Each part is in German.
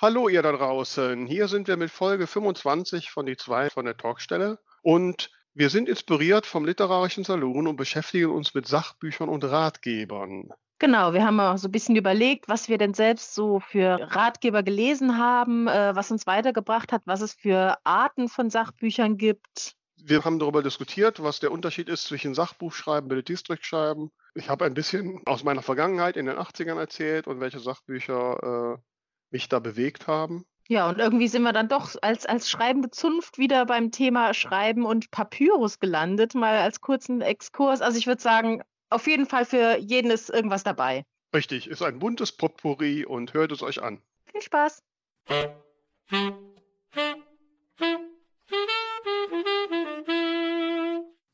Hallo ihr da draußen. Hier sind wir mit Folge 25 von die zwei von der Talkstelle und wir sind inspiriert vom literarischen Salon und beschäftigen uns mit Sachbüchern und Ratgebern. Genau, wir haben auch so ein bisschen überlegt, was wir denn selbst so für Ratgeber gelesen haben, äh, was uns weitergebracht hat, was es für Arten von Sachbüchern gibt. Wir haben darüber diskutiert, was der Unterschied ist zwischen Sachbuchschreiben, Belletristikschreiben. Ich habe ein bisschen aus meiner Vergangenheit in den 80ern erzählt und welche Sachbücher äh, mich da bewegt haben. Ja, und irgendwie sind wir dann doch als, als schreibende Zunft wieder beim Thema Schreiben und Papyrus gelandet, mal als kurzen Exkurs. Also ich würde sagen, auf jeden Fall für jeden ist irgendwas dabei. Richtig, ist ein buntes Potpourri und hört es euch an. Viel Spaß.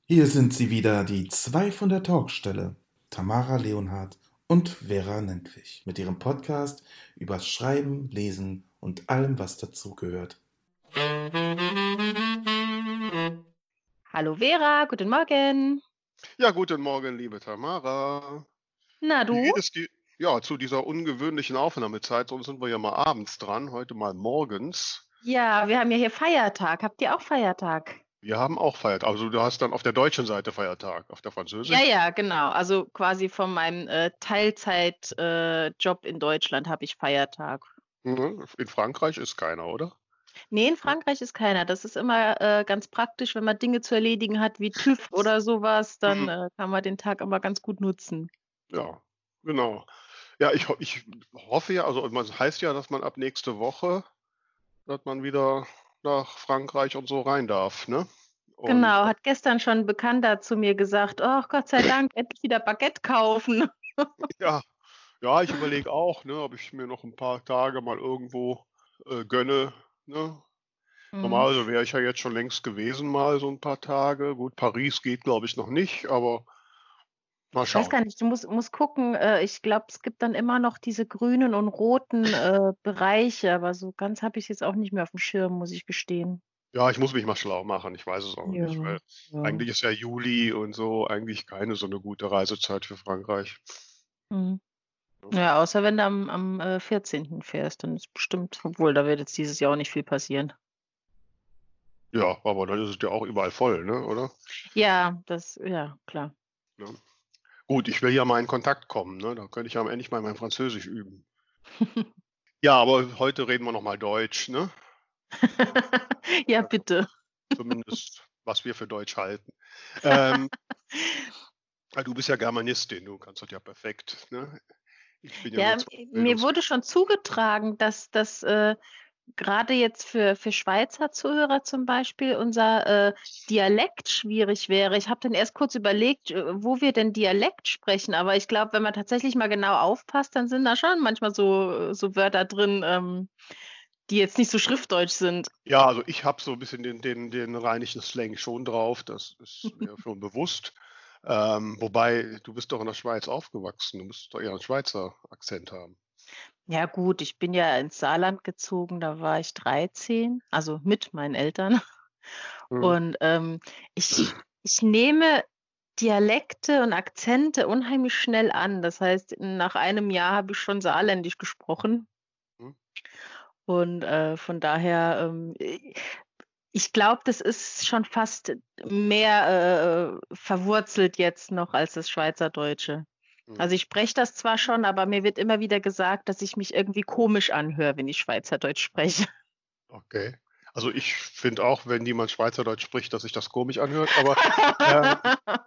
Hier sind sie wieder, die zwei von der Talkstelle, Tamara Leonhardt und Vera Nentwich, mit ihrem Podcast über Schreiben, Lesen und allem, was dazugehört. Hallo Vera, guten Morgen. Ja, guten Morgen, liebe Tamara. Na du? Wie geht es die, ja, zu dieser ungewöhnlichen Aufnahmezeit, sonst sind wir ja mal abends dran, heute mal morgens. Ja, wir haben ja hier Feiertag. Habt ihr auch Feiertag? Wir haben auch Feiertag. Also du hast dann auf der deutschen Seite Feiertag, auf der französischen? Ja, ja, genau. Also quasi von meinem äh, Teilzeitjob äh, in Deutschland habe ich Feiertag. Mhm. In Frankreich ist keiner, oder? Nee, in Frankreich ist keiner. Das ist immer äh, ganz praktisch, wenn man Dinge zu erledigen hat wie TÜV oder sowas, dann Mhm. äh, kann man den Tag aber ganz gut nutzen. Ja, genau. Ja, ich, ich hoffe ja, also es heißt ja, dass man ab nächste Woche, dass man wieder nach Frankreich und so rein darf, ne? Und Genau, hat gestern schon ein Bekannter zu mir gesagt, oh Gott sei Dank, endlich wieder Baguette kaufen. ja, ja, ich überlege auch, ne, ob ich mir noch ein paar Tage mal irgendwo äh, gönne, ne? Mhm. Normalerweise wäre ich ja jetzt schon längst gewesen, mal so ein paar Tage. Gut, Paris geht, glaube ich, noch nicht, aber mal Ich weiß gar nicht, du musst, musst gucken. Äh, ich glaube, es gibt dann immer noch diese grünen und roten äh, Bereiche, aber so ganz habe ich es jetzt auch nicht mehr auf dem Schirm, muss ich gestehen. Ja, ich muss mich mal schlau machen, ich weiß es auch noch nicht, Ja, weil ja. eigentlich ist ja Juli und so eigentlich keine so eine gute Reisezeit für Frankreich. Mhm. Ja, außer wenn du am, am äh, 14. fährst, dann ist bestimmt, obwohl da wird jetzt dieses Jahr auch nicht viel passieren. Ja, aber dann ist es ja auch überall voll, ne, oder? Ja, das, ja, klar. Ja. Gut, ich will ja mal in Kontakt kommen, ne? Da könnte ich ja endlich mal mein Französisch üben. Ja, aber heute reden wir noch mal Deutsch, ne? Ja, bitte. Zumindest, was wir für Deutsch halten. Ähm, weil du bist ja Germanistin, du kannst das ja perfekt, ne? Ich bin ja Ja, mir wurde schon zugetragen, dass das äh, gerade jetzt für, für Schweizer Zuhörer zum Beispiel unser äh, Dialekt schwierig wäre. Ich habe dann erst kurz überlegt, äh, wo wir denn Dialekt sprechen, aber ich glaube, wenn man tatsächlich mal genau aufpasst, dann sind da schon manchmal so, so Wörter drin, ähm, die jetzt nicht so schriftdeutsch sind. Ja, also ich habe so ein bisschen den, den, den rheinischen Slang schon drauf, das ist mir schon bewusst. Ähm, wobei, du bist doch in der Schweiz aufgewachsen, du musst doch eher einen Schweizer Akzent haben. Ja gut, ich bin ja ins Saarland gezogen, da war ich 13, also mit meinen Eltern. Mhm. Und ähm, ich, ich nehme Dialekte und Akzente unheimlich schnell an. Das heißt, nach einem Jahr habe ich schon Saarländisch gesprochen. Mhm. Und äh, von daher, ähm, ich glaube, das ist schon fast mehr äh, verwurzelt jetzt noch als das Schweizerdeutsche. Mhm. Also ich spreche das zwar schon, aber mir wird immer wieder gesagt, dass ich mich irgendwie komisch anhöre, wenn ich Schweizerdeutsch spreche. Okay. Also ich finde auch, wenn jemand Schweizerdeutsch spricht, dass sich das komisch anhört, aber ähm,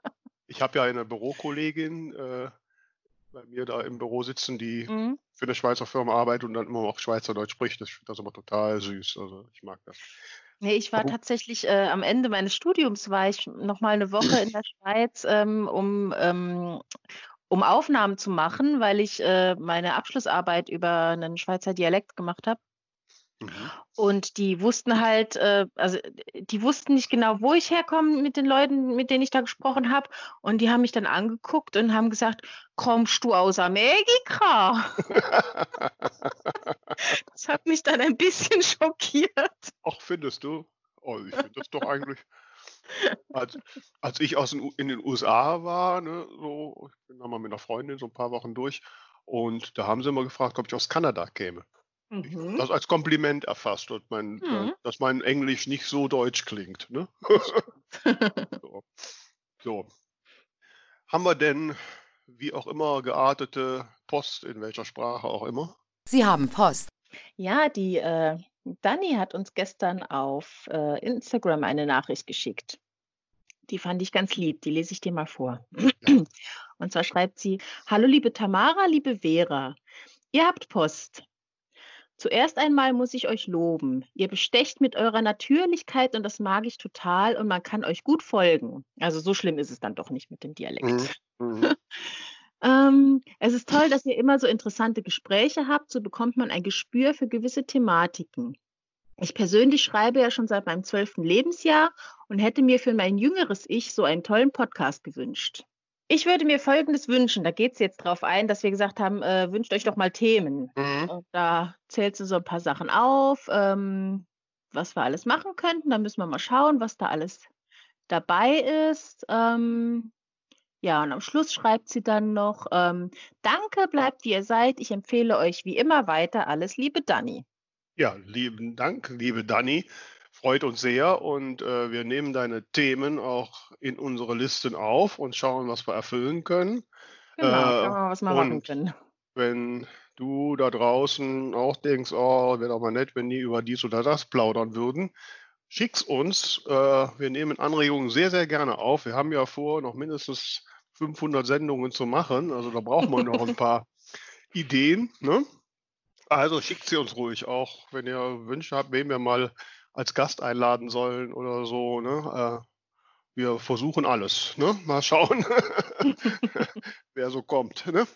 ich habe ja eine Bürokollegin äh, bei mir da im Büro sitzen, die Mhm. für eine Schweizer Firma arbeitet und dann immer noch Schweizerdeutsch spricht. Ich finde das aber total süß. Also ich mag das. Nee, ich war tatsächlich äh, am Ende meines Studiums war ich noch mal eine Woche in der Schweiz, ähm, um, ähm, um Aufnahmen zu machen, weil ich äh, meine Abschlussarbeit über einen Schweizer Dialekt gemacht habe. mhm. Und die wussten halt, äh, also die wussten nicht genau, wo ich herkomme mit den Leuten, mit denen ich da gesprochen habe. Und die haben mich dann angeguckt und haben gesagt, kommst du aus Amerika? Das hat mich dann ein bisschen schockiert. Ach, findest du? Oh, ich finde das doch eigentlich. Als, als ich aus den, in den USA war, ne, so, ich bin da mal mit einer Freundin so ein paar Wochen durch und da haben sie immer gefragt, ob ich aus Kanada käme. mhm. das als Kompliment erfasst, und mein, mhm. dass mein Englisch nicht so deutsch klingt. Ne? so. so. Haben wir denn, wie auch immer, geartete Post, in welcher Sprache auch immer? Sie haben Post. Ja, die äh, Dani hat uns gestern auf äh, Instagram eine Nachricht geschickt. Die fand ich ganz lieb. Die lese ich dir mal vor. Und zwar schreibt sie: Hallo, liebe Tamara, liebe Vera. Ihr habt Post. Zuerst einmal muss ich euch loben. Ihr bestecht mit eurer Natürlichkeit und das mag ich total und man kann euch gut folgen. Also so schlimm ist es dann doch nicht mit dem Dialekt. Mhm. ähm, es ist toll, dass ihr immer so interessante Gespräche habt. So bekommt man ein Gespür für gewisse Thematiken. Ich persönlich schreibe ja schon seit meinem zwölften Lebensjahr und hätte mir für mein jüngeres Ich so einen tollen Podcast gewünscht. Ich würde mir Folgendes wünschen. Da geht es jetzt drauf ein, dass wir gesagt haben, äh, wünscht euch doch mal Themen. Mhm. Und da zählst du so ein paar Sachen auf, ähm, was wir alles machen könnten. Da müssen wir mal schauen, was da alles dabei ist. Ähm, ja, und am Schluss schreibt sie dann noch, ähm, danke, bleibt wie ihr seid. Ich empfehle euch wie immer weiter. Alles Liebe, Dani. Ja, lieben Dank, liebe Dani freut uns sehr und äh, wir nehmen deine Themen auch in unsere Listen auf und schauen, was wir erfüllen können. Genau, äh, schauen wir mal, was wir machen können. Wenn du da draußen auch denkst, oh, wäre doch mal nett, wenn die über dies oder das plaudern würden, schick's uns. Äh, wir nehmen Anregungen sehr, sehr gerne auf. Wir haben ja vor, noch mindestens 500 Sendungen zu machen. Also da brauchen wir noch ein paar Ideen. Ne? Also schickt sie uns ruhig auch, wenn ihr Wünsche habt, wen wir mal als Gast einladen sollen oder so. Ne? Äh, wir versuchen alles. Ne? Mal schauen, wer so kommt. Ne?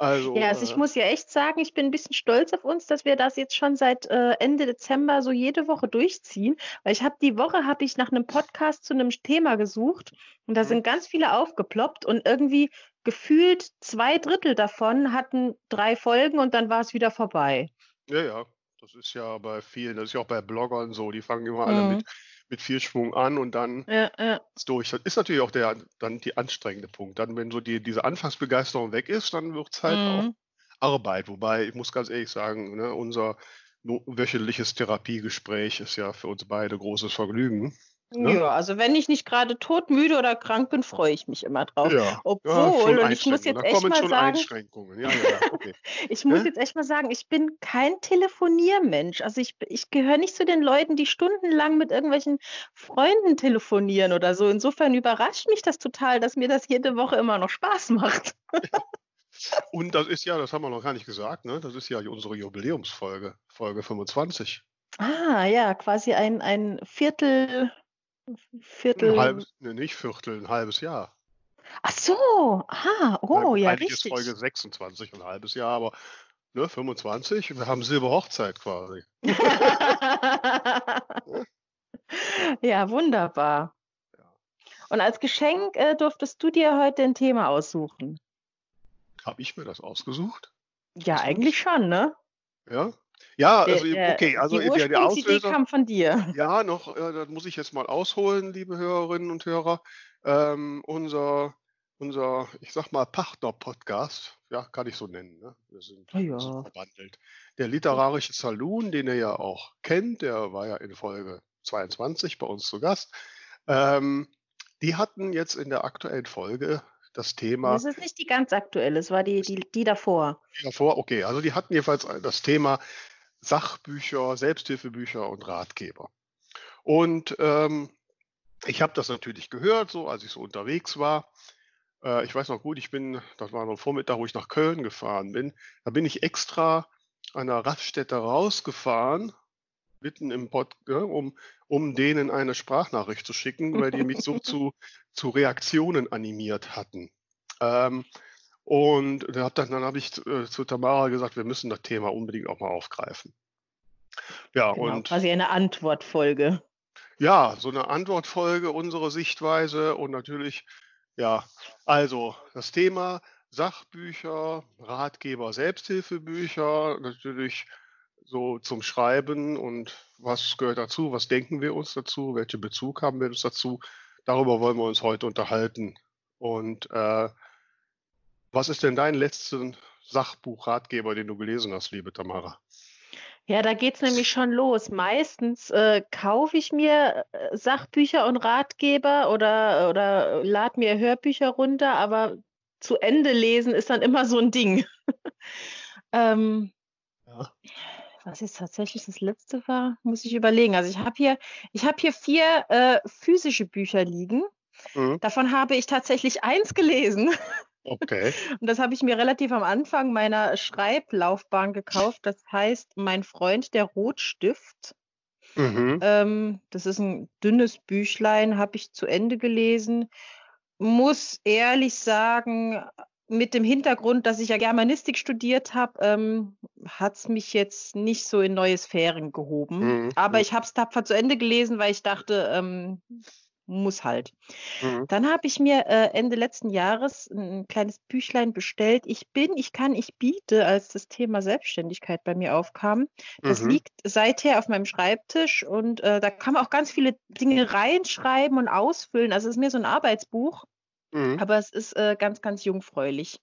Also, ja, also ich äh, muss ja echt sagen, ich bin ein bisschen stolz auf uns, dass wir das jetzt schon seit äh, Ende Dezember so jede Woche durchziehen. Weil ich habe die Woche habe ich nach einem Podcast zu einem Thema gesucht und da mhm. sind ganz viele aufgeploppt und irgendwie gefühlt zwei Drittel davon hatten drei Folgen und dann war es wieder vorbei. Ja, ja, das ist ja bei vielen, das ist ja auch bei Bloggern so, die fangen immer alle mit, mhm. Mit viel Schwung an und dann ja, ja. ist durch. Das ist natürlich auch der dann die anstrengende Punkt. Dann, wenn so die, diese Anfangsbegeisterung weg ist, dann wird es halt mhm. auch Arbeit. Wobei, ich muss ganz ehrlich sagen, ne, unser wöchentliches Therapiegespräch ist ja für uns beide großes Vergnügen. Ne? Ja, also wenn ich nicht gerade todmüde oder krank bin, freue ich mich immer drauf. Ja, Obwohl, ja, und ich muss jetzt echt mal sagen, ja, okay. ich muss jetzt echt mal sagen, ich bin kein Telefoniermensch. Also ich, ich gehöre nicht zu den Leuten, die stundenlang mit irgendwelchen Freunden telefonieren oder so. Insofern überrascht mich das total, dass mir das jede Woche immer noch Spaß macht. Und das ist ja, das haben wir noch gar nicht gesagt, ne? Das ist ja unsere Jubiläumsfolge, Folge 25. Ah, ja, quasi ein, ein Viertel Viertel. Ein halbes, ne, nicht Viertel, ein halbes Jahr. Ach so, ah, oh, ja, richtig. ist Folge 26, ein halbes Jahr, aber ne, 25, wir haben Silberhochzeit quasi. ja, wunderbar. Und als Geschenk äh, durftest du dir heute ein Thema aussuchen. Habe ich mir das ausgesucht? Ja, eigentlich schon, ne? Ja, ja, also der, okay, also die der, der Auslöser kam von dir. Ja, noch, äh, das muss ich jetzt mal ausholen, liebe Hörerinnen und Hörer. Ähm, unser, unser, ich sag mal, Partner-Podcast, ja, kann ich so nennen, ne? Wir sind, oh ja. sind verwandelt. Der literarische Saloon, den ihr ja auch kennt, der war ja in Folge 22 bei uns zu Gast. Ähm, die hatten jetzt in der aktuellen Folge das Thema. Das ist nicht die ganz aktuelle, es war die, die, die davor. Die davor, okay. Also die hatten jedenfalls das Thema Sachbücher, Selbsthilfebücher und Ratgeber. Und ähm, ich habe das natürlich gehört, so als ich so unterwegs war. Äh, ich weiß noch gut, ich bin, das war noch Vormittag, wo ich nach Köln gefahren bin. Da bin ich extra an der Raststätte rausgefahren, mitten im Pod, ja, um, um denen eine Sprachnachricht zu schicken, weil die mich so zu, zu Reaktionen animiert hatten. Ähm, und dann, dann habe ich äh, zu Tamara gesagt, wir müssen das Thema unbedingt auch mal aufgreifen. Ja, genau, und quasi eine Antwortfolge. Ja, so eine Antwortfolge, unsere Sichtweise und natürlich, ja, also das Thema Sachbücher, Ratgeber, Selbsthilfebücher, natürlich so zum Schreiben und was gehört dazu, was denken wir uns dazu, welchen Bezug haben wir uns dazu. Darüber wollen wir uns heute unterhalten. Und äh, was ist denn dein letzter Sachbuchratgeber, den du gelesen hast, liebe Tamara? Ja, da geht's nämlich schon los. Meistens äh, kaufe ich mir äh, Sachbücher und Ratgeber oder, oder lade mir Hörbücher runter, aber zu Ende lesen ist dann immer so ein Ding. ähm, ja. Was jetzt tatsächlich das letzte war, muss ich überlegen. Also ich habe hier, ich habe hier vier äh, physische Bücher liegen. Mhm. Davon habe ich tatsächlich eins gelesen. Okay. Und das habe ich mir relativ am Anfang meiner Schreiblaufbahn gekauft. Das heißt, mein Freund, der Rotstift. Mhm. Ähm, das ist ein dünnes Büchlein, habe ich zu Ende gelesen. Muss ehrlich sagen, mit dem Hintergrund, dass ich ja Germanistik studiert habe, ähm, hat es mich jetzt nicht so in neue Sphären gehoben. Mhm. Aber ich habe es tapfer zu Ende gelesen, weil ich dachte, ähm, muss halt. Mhm. Dann habe ich mir äh, Ende letzten Jahres ein kleines Büchlein bestellt. Ich bin, ich kann, ich biete, als das Thema Selbstständigkeit bei mir aufkam. Das mhm. liegt seither auf meinem Schreibtisch und äh, da kann man auch ganz viele Dinge reinschreiben und ausfüllen. Also es ist mehr so ein Arbeitsbuch, mhm. aber es ist äh, ganz, ganz jungfräulich.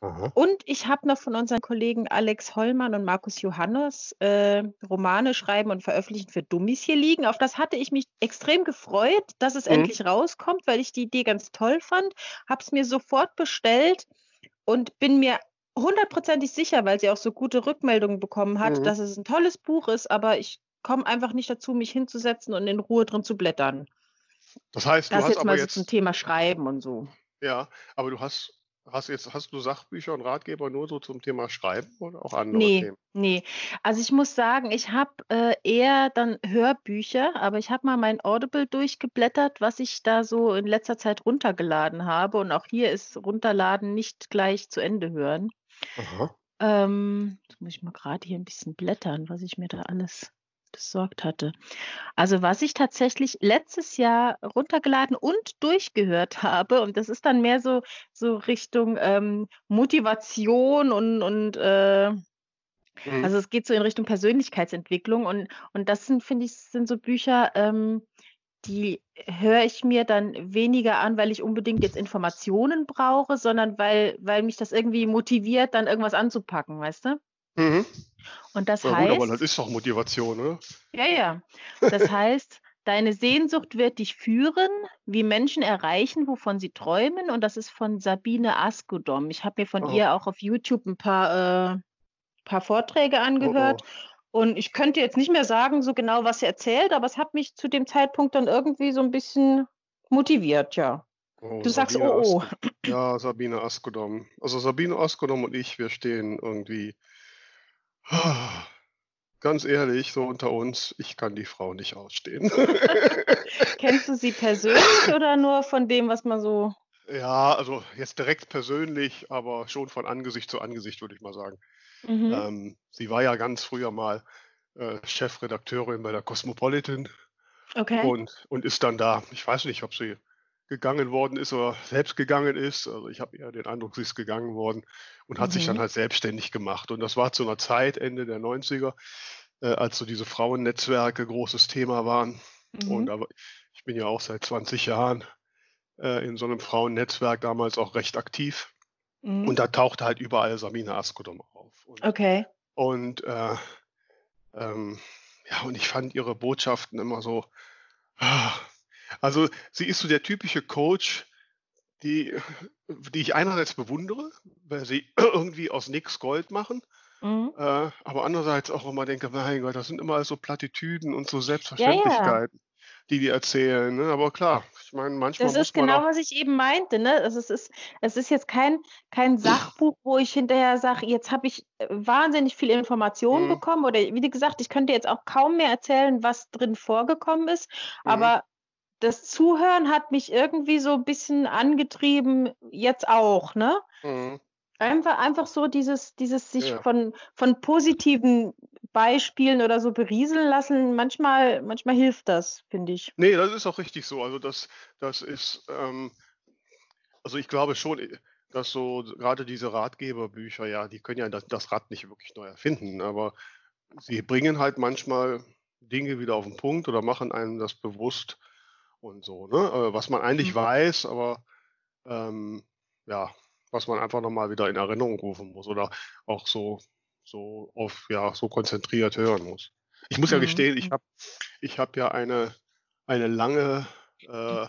Aha. Und ich habe noch von unseren Kollegen Alex Hollmann und Markus Johannes äh, Romane schreiben und veröffentlichen für Dummies hier liegen. Auf das hatte ich mich extrem gefreut, dass es mhm. endlich rauskommt, weil ich die Idee ganz toll fand. Habe es mir sofort bestellt und bin mir hundertprozentig sicher, weil sie auch so gute Rückmeldungen bekommen hat, mhm. dass es ein tolles Buch ist, aber ich komme einfach nicht dazu, mich hinzusetzen und in Ruhe drin zu blättern. Das heißt, du das hast jetzt aber mal jetzt so zum Thema Schreiben und so. Ja, aber du hast Hast, jetzt, hast du Sachbücher und Ratgeber nur so zum Thema Schreiben oder auch andere nee, Themen? Nee, also ich muss sagen, ich habe äh, eher dann Hörbücher, aber ich habe mal mein Audible durchgeblättert, was ich da so in letzter Zeit runtergeladen habe. Und auch hier ist runterladen nicht gleich zu Ende hören. Aha. Ähm, jetzt muss ich mal gerade hier ein bisschen blättern, was ich mir da alles besorgt hatte. Also was ich tatsächlich letztes Jahr runtergeladen und durchgehört habe, und das ist dann mehr so, so Richtung ähm, Motivation und, und äh, mhm. also es geht so in Richtung Persönlichkeitsentwicklung und, und das sind, finde ich, sind so Bücher, ähm, die höre ich mir dann weniger an, weil ich unbedingt jetzt Informationen brauche, sondern weil, weil mich das irgendwie motiviert, dann irgendwas anzupacken, weißt du? Mhm. Und das Na heißt. Gut, aber das ist doch Motivation, oder? Ja, ja. Das heißt, deine Sehnsucht wird dich führen, wie Menschen erreichen, wovon sie träumen. Und das ist von Sabine Askodom. Ich habe mir von oh. ihr auch auf YouTube ein paar, äh, paar Vorträge angehört. Oh, oh. Und ich könnte jetzt nicht mehr sagen, so genau, was sie erzählt, aber es hat mich zu dem Zeitpunkt dann irgendwie so ein bisschen motiviert, ja. Oh, du sagst, Sabine oh, oh. Ja, Sabine Askodom. Also Sabine Askodom und ich, wir stehen irgendwie Ganz ehrlich, so unter uns, ich kann die Frau nicht ausstehen. Kennst du sie persönlich oder nur von dem, was man so. Ja, also jetzt direkt persönlich, aber schon von Angesicht zu Angesicht, würde ich mal sagen. Mhm. Ähm, sie war ja ganz früher mal äh, Chefredakteurin bei der Cosmopolitan okay. und, und ist dann da, ich weiß nicht, ob sie gegangen worden ist oder selbst gegangen ist. Also ich habe eher den Eindruck, sie ist gegangen worden und hat mhm. sich dann halt selbstständig gemacht. Und das war zu einer Zeit, Ende der 90er, äh, als so diese Frauennetzwerke großes Thema waren. Mhm. Und aber ich bin ja auch seit 20 Jahren äh, in so einem Frauennetzwerk damals auch recht aktiv. Mhm. Und da tauchte halt überall Samina Askodom auf. Und, okay. Und äh, ähm, ja, und ich fand ihre Botschaften immer so, ah, also sie ist so der typische Coach, die, die ich einerseits bewundere, weil sie irgendwie aus nix Gold machen, mhm. äh, aber andererseits auch immer denke, mein Gott, das sind immer so Plattitüden und so Selbstverständlichkeiten. Ja, ja die die erzählen. Ne? Aber klar, ich meine, manchmal. Das ist genau, was ich eben meinte. Ne? Also es, ist, es ist jetzt kein, kein Sachbuch, wo ich hinterher sage, jetzt habe ich wahnsinnig viele Informationen mhm. bekommen. Oder wie gesagt, ich könnte jetzt auch kaum mehr erzählen, was drin vorgekommen ist. Mhm. Aber das Zuhören hat mich irgendwie so ein bisschen angetrieben, jetzt auch, ne? Mhm. Einfach, einfach so dieses, dieses sich ja. von, von positiven Beispielen oder so berieseln lassen, manchmal, manchmal hilft das, finde ich. Nee, das ist auch richtig so. Also das, das ist, ähm, also ich glaube schon, dass so gerade diese Ratgeberbücher, ja, die können ja das, das Rad nicht wirklich neu erfinden, aber sie bringen halt manchmal Dinge wieder auf den Punkt oder machen einem das bewusst, und so, ne? Äh, was man eigentlich mhm. weiß, aber ähm, ja, was man einfach nochmal wieder in Erinnerung rufen muss oder auch so so auf, ja, so konzentriert hören muss. Ich muss ja Mhm. gestehen, ich habe ich hab ja eine, eine lange äh,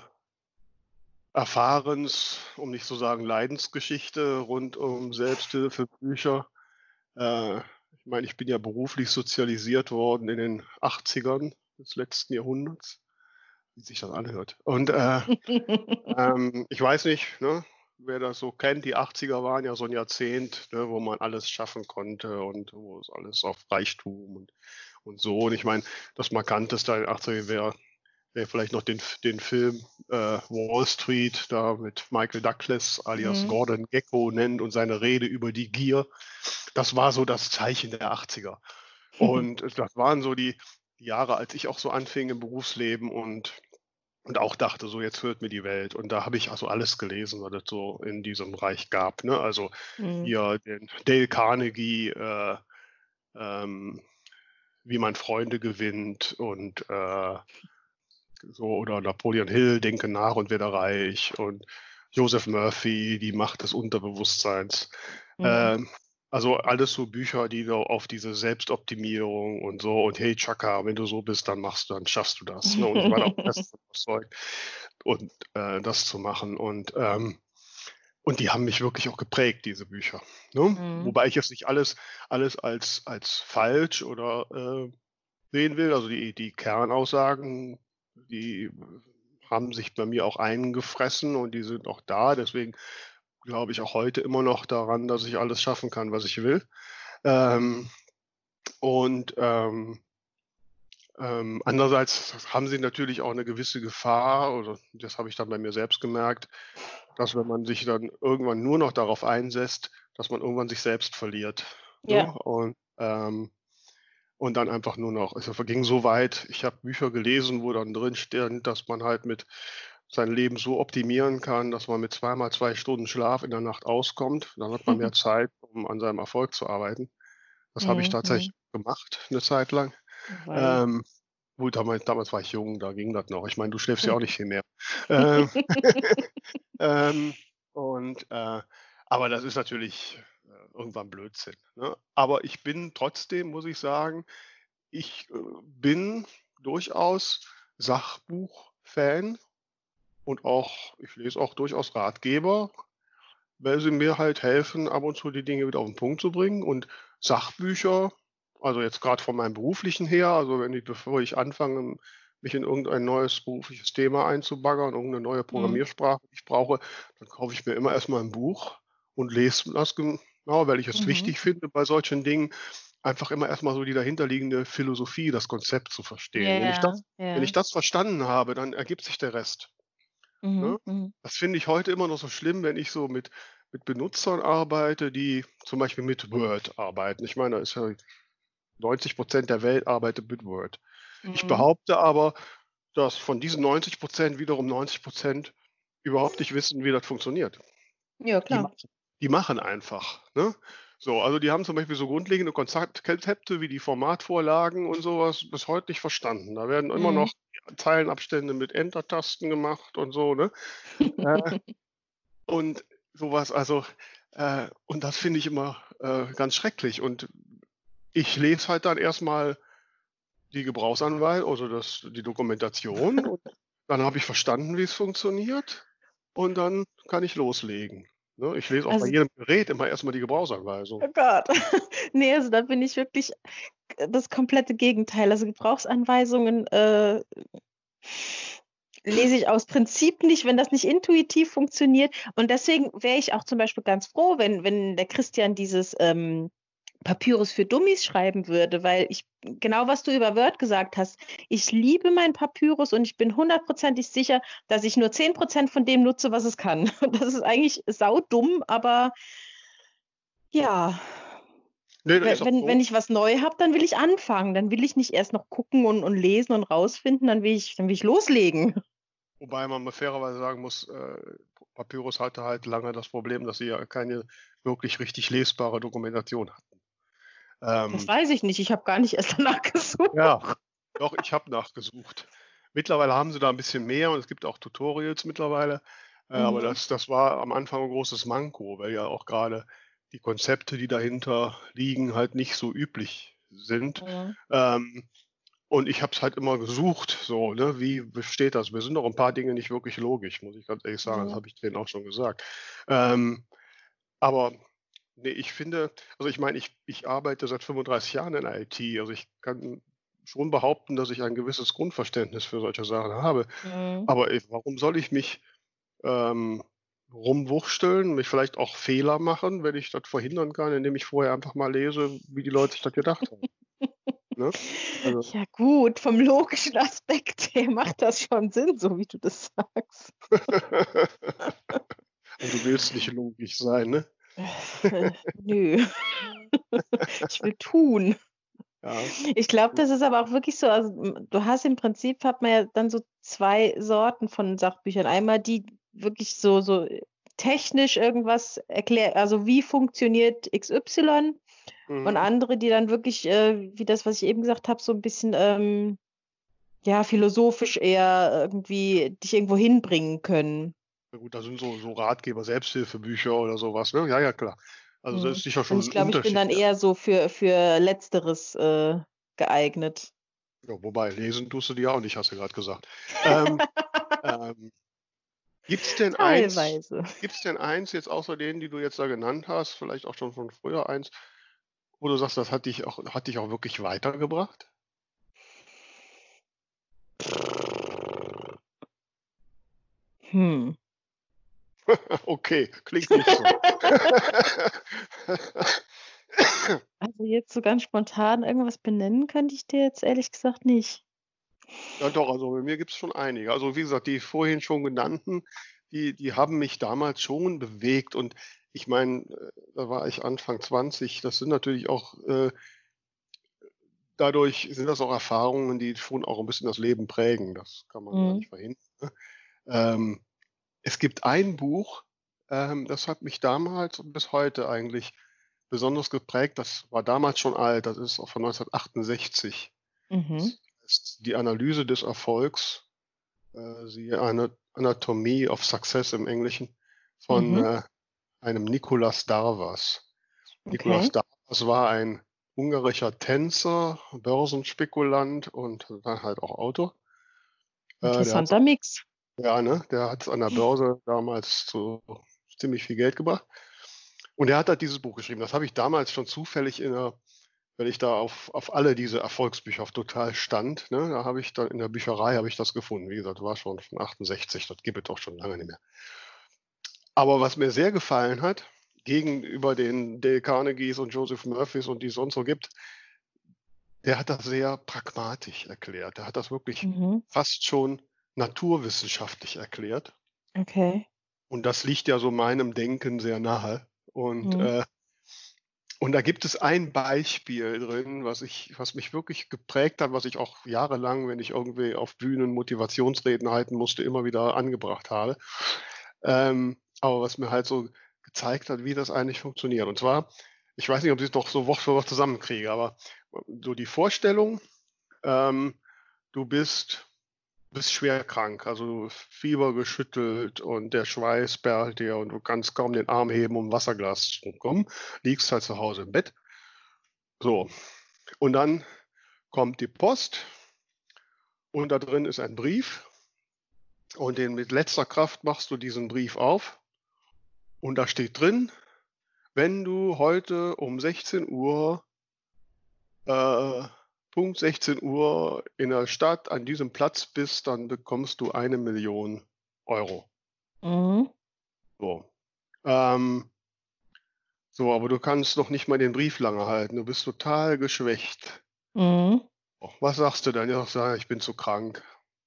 Erfahrens, um nicht zu sagen Leidensgeschichte rund um Selbsthilfebücher. Äh, ich meine, ich bin ja beruflich sozialisiert worden in den 80ern des letzten Jahrhunderts, wie sich das anhört. Und äh, ähm, ich weiß nicht, ne, wer das so kennt, die 80er waren ja so ein Jahrzehnt, ne, wo man alles schaffen konnte und wo es alles auf Reichtum und, und so. Und ich meine, das Markanteste in den 80er wäre wär vielleicht noch den, den Film äh, Wall Street, da mit Michael Douglas alias Mhm. Gordon Gecko nennt und seine Rede über die Gier. Das war so das Zeichen der 80er. Und das waren so die die Jahre, als ich auch so anfing im Berufsleben und und auch dachte, so jetzt hört mir die Welt. Und da habe ich also alles gelesen, was es so in diesem Bereich gab. Ne? Also Mhm. hier den Dale Carnegie, äh, ähm, wie man Freunde gewinnt und äh, so oder Napoleon Hill, Denke nach und werde reich und Joseph Murphy, die Macht des Unterbewusstseins. Mhm. Ähm, also alles so Bücher, die so auf diese Selbstoptimierung und so und hey Chaka, wenn du so bist, dann machst du, dann schaffst du das. Ne? Und ich war auch fest überzeugt, und äh, das zu machen. Und ähm, und die haben mich wirklich auch geprägt, diese Bücher. Ne? Mhm. Wobei ich jetzt nicht alles, alles als, als falsch oder äh, sehen will. Also die, die Kernaussagen, die haben sich bei mir auch eingefressen und die sind auch da. Deswegen glaube ich auch heute immer noch daran, dass ich alles schaffen kann, was ich will. Ähm, und ähm, ähm, andererseits haben sie natürlich auch eine gewisse Gefahr, oder das habe ich dann bei mir selbst gemerkt, dass wenn man sich dann irgendwann nur noch darauf einsetzt, dass man irgendwann sich selbst verliert. Ne? Ja. Und, ähm, und dann einfach nur noch, es verging so weit, ich habe Bücher gelesen, wo dann drin steht, dass man halt mit sein Leben so optimieren kann, dass man mit zweimal zwei Stunden Schlaf in der Nacht auskommt. Dann hat man mehr Zeit, um an seinem Erfolg zu arbeiten. Das habe ich Mhm, tatsächlich gemacht, eine Zeit lang. Weil- Ähm, gut, damals, damals war ich jung, da ging das noch. Ich meine, du schläfst ja auch nicht viel mehr. ähm, ähm, und, äh, aber das ist natürlich äh, irgendwann Blödsinn. Ne? Aber ich bin trotzdem, muss ich sagen, ich äh, bin durchaus Sachbuch-Fan und auch, ich lese auch durchaus Ratgeber, weil sie mir halt helfen, ab und zu die Dinge wieder auf den Punkt zu bringen. Und Sachbücher, also jetzt gerade von meinem beruflichen her, also wenn ich, bevor ich anfange, mich in irgendein neues berufliches Thema einzubaggern, irgendeine neue Programmiersprache, die ich brauche, dann kaufe ich mir immer erstmal ein Buch und lese das genau, weil ich es Mhm. wichtig finde, bei solchen Dingen einfach immer erstmal so die dahinterliegende Philosophie, das Konzept zu verstehen. Wenn, ich das, ja. wenn ich das verstanden habe, dann ergibt sich der Rest. Mhm, ne? mhm. Das finde ich heute immer noch so schlimm, wenn ich so mit, mit Benutzern arbeite, die zum Beispiel mit Word arbeiten. Ich meine, da ist ja 90 Prozent der Welt arbeitet mit Word. Ich Mhm. behaupte aber, dass von diesen 90 Prozent wiederum 90 Prozent überhaupt nicht wissen, wie das funktioniert. Ja, Die, klar. ma- die machen einfach. Ne? So, also die haben zum Beispiel so grundlegende Konzept- Konzepte wie die Formatvorlagen und sowas bis heute nicht verstanden. Da werden immer Mhm. noch Zeilenabstände mit Enter-Tasten gemacht und so, ne? Äh, und sowas, also, äh, und das finde ich immer äh, ganz schrecklich. Und ich lese halt dann erstmal die Gebrauchsanweisung, also das, die Dokumentation, dann habe ich verstanden, wie es funktioniert, und dann kann ich loslegen. Ne? Ich lese auch Also- bei jedem Gerät immer erstmal die Gebrauchsanweisung. Oh Gott. Nee, also da bin ich wirklich das komplette Gegenteil. Also Gebrauchsanweisungen äh, lese ich aus Prinzip nicht, wenn das nicht intuitiv funktioniert. Und deswegen wäre ich auch zum Beispiel ganz froh, wenn, wenn der Christian dieses ähm, Papyrus für Dummies schreiben würde, weil ich, genau was du über Word gesagt hast, ich liebe mein Papyrus und ich bin hundertprozentig sicher, dass ich nur 10% von dem nutze, was es kann. Und das ist eigentlich saudumm, aber ja, Nee, wenn, wenn, wenn ich was neu habe, dann will ich anfangen. Dann will ich nicht erst noch gucken und, und lesen und rausfinden, dann will ich, dann will ich loslegen. Wobei man mal fairerweise sagen muss, äh, Papyrus hatte halt lange das Problem, dass sie ja keine wirklich richtig lesbare Dokumentation hatten. Ähm, Das weiß ich nicht. Ich habe gar nicht erst danach gesucht. Ja, doch, ich habe nachgesucht. Mittlerweile haben sie da ein bisschen mehr und es gibt auch Tutorials mittlerweile. Äh, Aber Mhm. das, das war am Anfang ein großes Manko, weil ja auch gerade die Konzepte, die dahinter liegen, halt nicht so üblich sind. Mhm. Ähm, und ich habe es halt immer gesucht, so, ne, wie besteht das? Mir sind noch ein paar Dinge nicht wirklich logisch, muss ich ganz ehrlich sagen. Das Ja. habe ich denen auch schon gesagt. Ähm, aber nee, ich finde, also ich meine, ich, ich arbeite seit 35 Jahren in IT. Also ich kann schon behaupten, dass ich ein gewisses Grundverständnis für solche Sachen habe. Mhm. Aber ich, warum soll ich mich ähm, rumwursteln, mich vielleicht auch Fehler machen, wenn ich das verhindern kann, indem ich vorher einfach mal lese, wie die Leute sich das gedacht haben. ne? Also, Ja gut, vom logischen Aspekt her macht das schon Sinn, so wie du das sagst. Und du willst nicht logisch sein, ne? Nö. Ich will tun. Ja. Ich glaube, das ist aber auch wirklich so, also du hast im Prinzip, hat man ja dann so zwei Sorten von Sachbüchern. Einmal die wirklich so, so technisch irgendwas erklären, also wie funktioniert XY und Mhm. andere, die dann wirklich, äh, wie das, was ich eben gesagt habe, so ein bisschen, ähm, ja, philosophisch eher irgendwie dich irgendwo hinbringen können. Na gut, da sind so, so Ratgeber, Selbsthilfebücher oder sowas, ne? Ja, ja, klar. Also das Mhm. ist sicher Und schon ich ein glaube, ich bin dann eher so für, für Letzteres äh, geeignet. Ja, wobei, lesen tust du dir auch nicht, hast du gerade gesagt. Ähm, ähm, gibt's denn eins, gibt's denn eins jetzt außer denen, die du jetzt da genannt hast, vielleicht auch schon von früher eins, wo du sagst, das hat dich auch, hat dich auch wirklich weitergebracht? Hm. Okay, klingt nicht so. Also jetzt so ganz spontan irgendwas benennen könnte ich dir jetzt ehrlich gesagt nicht. Ja, doch, also bei mir gibt es schon einige. Also wie gesagt, die vorhin schon genannten, die, die haben mich damals schon bewegt. Und ich meine, äh, da war ich Anfang 20. Das sind natürlich auch, äh, dadurch sind das auch Erfahrungen, die schon auch ein bisschen das Leben prägen. Das kann man Mhm. nicht verhindern. Ne? Ähm, es gibt ein Buch, ähm, das hat mich damals und bis heute eigentlich besonders geprägt. Das war damals schon alt, das ist auch von 1968. Mhm. Die Analyse des Erfolgs, äh, siehe of Success im Englischen, von Mhm. äh, einem Nikolaus Darvas. Okay. Darvas war ein ungarischer Tänzer, Börsenspekulant und dann halt auch Autor. Äh, Interessanter Mix. Ja, ne, der hat an der Börse damals zu ziemlich viel Geld gebracht. Und er hat halt dieses Buch geschrieben. Das habe ich damals schon zufällig in der, weil ich da auf, auf alle diese Erfolgsbücher auf total stand, ne, da habe ich dann in der Bücherei habe ich das gefunden. Wie gesagt, war schon von 68, das gibt es doch schon lange nicht mehr. Aber was mir sehr gefallen hat, gegenüber den Dale Carnegies und Joseph Murphys und die es sonst so gibt, der hat das sehr pragmatisch erklärt. Der hat das wirklich Mhm. fast schon naturwissenschaftlich erklärt. Okay. Und das liegt ja so meinem Denken sehr nahe. Und, Mhm. äh, und da gibt es ein Beispiel drin, was ich, was mich wirklich geprägt hat, was ich auch jahrelang, wenn ich irgendwie auf Bühnen Motivationsreden halten musste, immer wieder angebracht habe. Ähm, aber was mir halt so gezeigt hat, wie das eigentlich funktioniert. Und zwar, ich weiß nicht, ob ich es noch so Wort für Wort zusammenkriege, aber so die Vorstellung, ähm, du bist, bist schwer krank, also Fieber geschüttelt und der Schweiß perlt dir und du kannst kaum den Arm heben, um Wasserglas zu bekommen, liegst halt zu Hause im Bett. So, und dann kommt die Post und da drin ist ein Brief und den mit letzter Kraft machst du diesen Brief auf und da steht drin, wenn du heute um 16 Uhr, äh, Punkt 16 Uhr in der Stadt an diesem Platz bist, dann bekommst du eine Million Euro. Mhm. So. Ähm, so, aber du kannst noch nicht mal den Brief lange halten. Du bist total geschwächt. Mhm. Oh, Was sagst du dann? Ja, ich bin zu krank.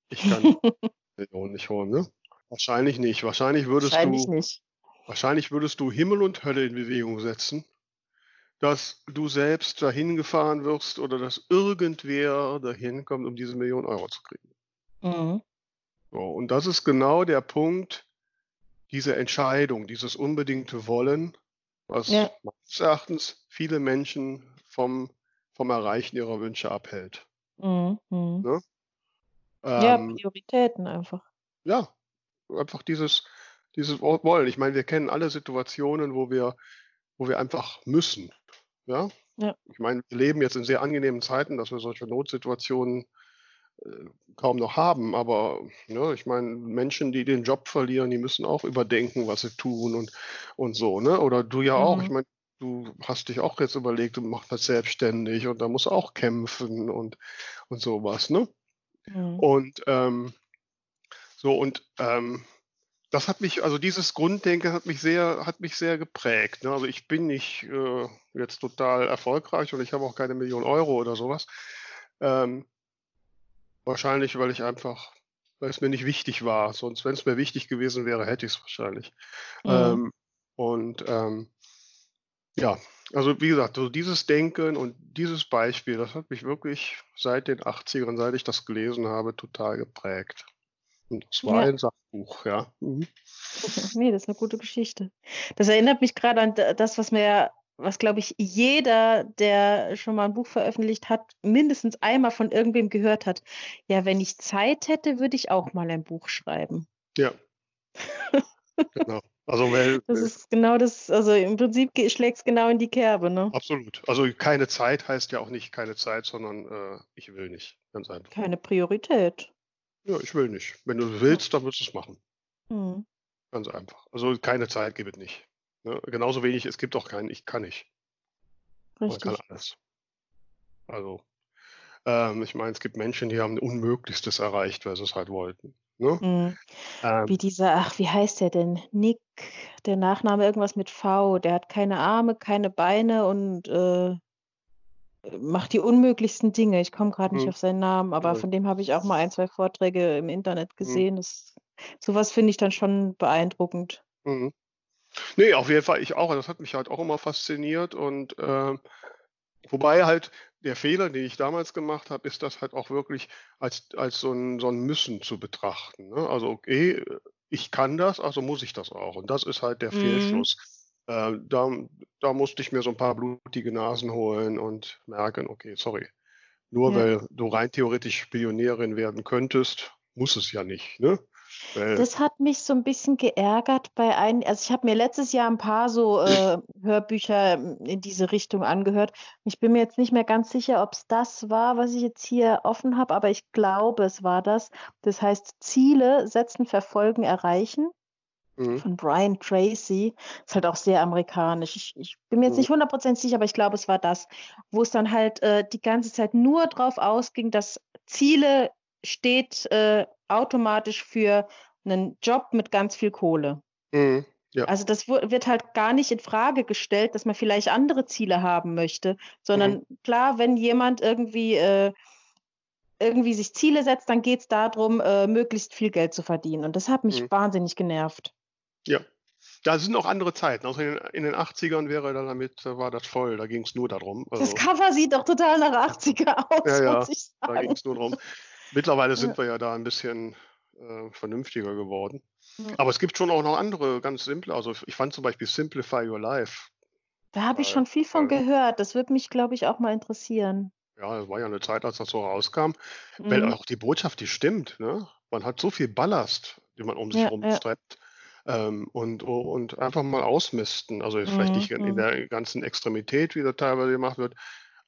Ich kann die Million nicht holen, ne? Wahrscheinlich nicht. Wahrscheinlich würdest Wahrscheinlich du, nicht. wahrscheinlich würdest du Himmel und Hölle in Bewegung setzen, dass du selbst dahin gefahren wirst oder dass irgendwer dahin kommt, um diese Million Euro zu kriegen. Mhm. So, und das ist genau der Punkt, diese Entscheidung, dieses unbedingte Wollen, was Ja. meines Erachtens viele Menschen vom, vom Erreichen ihrer Wünsche abhält. Mhm. Mhm. Ne? Ja, Ähm, Prioritäten einfach. ja, einfach dieses, dieses Wollen. Ich meine, wir kennen alle Situationen, wo wir wo wir einfach müssen. Ja? Ja. Ich meine, wir leben jetzt in sehr angenehmen Zeiten, dass wir solche Notsituationen äh, kaum noch haben. Aber ne, ich meine, Menschen, die den Job verlieren, die müssen auch überdenken, was sie tun und, und so. Ne? Oder du ja auch. Mhm. Ich meine, du hast dich auch jetzt überlegt, du machst das selbstständig und da musst du auch kämpfen und, und sowas. Ne? Mhm. Und ähm, so und ähm, das hat mich, also dieses Grunddenken hat mich sehr, hat mich sehr geprägt. Ne? Also ich bin nicht äh, jetzt total erfolgreich und ich habe auch keine Million Euro oder sowas. Ähm, wahrscheinlich, weil ich einfach, weil es mir nicht wichtig war. Sonst, wenn es mir wichtig gewesen wäre, hätte ich es wahrscheinlich. Mhm. Ähm, und ähm, ja, also wie gesagt, so dieses Denken und dieses Beispiel, das hat mich wirklich seit den 80ern, seit ich das gelesen habe, total geprägt. Und das war Ja. ein Sachbuch, ja. Mhm. Nee, das ist eine gute Geschichte. Das erinnert mich gerade an das, was mir, was glaube ich jeder, der schon mal ein Buch veröffentlicht hat, mindestens einmal von irgendwem gehört hat. Ja, wenn ich Zeit hätte, würde ich auch mal ein Buch schreiben. Ja. genau. Also, weil, Das ist genau das, also im Prinzip schlägt es genau in die Kerbe, ne? absolut. Also, keine Zeit heißt ja auch nicht keine Zeit, sondern äh, ich will nicht. Ganz einfach. Keine Priorität. Ja, ich will nicht. Wenn du willst, dann wirst du es machen. Hm. Ganz einfach. Also, keine Zeit gibt es nicht. Ne? Genauso wenig, es gibt auch keinen, ich kann nicht. Man kann Richtig. alles. Also, ähm, ich meine, es gibt Menschen, die haben Unmöglichstes erreicht, weil sie es halt wollten. Ne? Hm. Ähm, Wie dieser, ach, wie heißt der denn? Nick, der Nachname irgendwas mit V. Der hat keine Arme, keine Beine und äh, macht die unmöglichsten Dinge. Ich komme gerade nicht Hm. auf seinen Namen, aber Ja. von dem habe ich auch mal ein, zwei Vorträge im Internet Hm. gesehen. Das, sowas finde ich dann schon beeindruckend. Mhm. Nee, auf jeden Fall, ich auch. Das hat mich halt auch immer fasziniert. Und ähm, wobei halt der Fehler, den ich damals gemacht habe, ist das halt auch wirklich als, als so ein, so ein Müssen zu betrachten. Ne? Also, okay, ich kann das, also muss ich das auch. Und das ist halt der Mhm. Fehlschluss. Äh, da, da musste ich mir so ein paar blutige Nasen holen und merken, okay, sorry. Nur Ja. weil du rein theoretisch Spionierin werden könntest, muss es ja nicht. Ne? Weil, Das hat mich so ein bisschen geärgert bei ein, also ich habe mir letztes Jahr ein paar so äh, Hörbücher in diese Richtung angehört. Ich bin mir jetzt nicht mehr ganz sicher, ob es das war, was ich jetzt hier offen habe, aber ich glaube, es war das. Das heißt Ziele setzen, verfolgen, erreichen Mhm. von Brian Tracy. Ist halt auch sehr amerikanisch. Ich, ich bin mir jetzt Mhm. nicht 100% sicher, aber ich glaube, es war das, wo es dann halt äh, die ganze Zeit nur drauf ausging, dass Ziele steht äh, automatisch für einen Job mit ganz viel Kohle. Mhm. Ja. Also das wird halt gar nicht in Frage gestellt, dass man vielleicht andere Ziele haben möchte, sondern Mhm. klar, wenn jemand irgendwie äh, irgendwie sich Ziele setzt, dann geht es darum, äh, möglichst viel Geld zu verdienen. Und das hat mich Mhm. wahnsinnig genervt. Ja. Es sind auch andere Zeiten. Also in, in den 80ern wäre da damit, da war das voll, da ging es nur darum. Also, Das Cover sieht doch total nach 80er aus, Ja, ja, muss ich da ging sagen. es nur darum. Mittlerweile sind Ja. wir ja da ein bisschen äh, vernünftiger geworden. Ja. Aber es gibt schon auch noch andere ganz simple. Also ich fand zum Beispiel Simplify Your Life. Da habe ich Weil- schon viel von weil- gehört. Das würde mich, glaube ich, auch mal interessieren. Ja, das war ja eine Zeit, als das so rauskam. Weil Mhm. auch die Botschaft, die stimmt. Ne? Man hat so viel Ballast, den man um sich Ja, treibt. Ähm, und, und einfach mal ausmisten. Also jetzt vielleicht Mhm, nicht in, in mhm. der ganzen Extremität, wie das teilweise gemacht wird,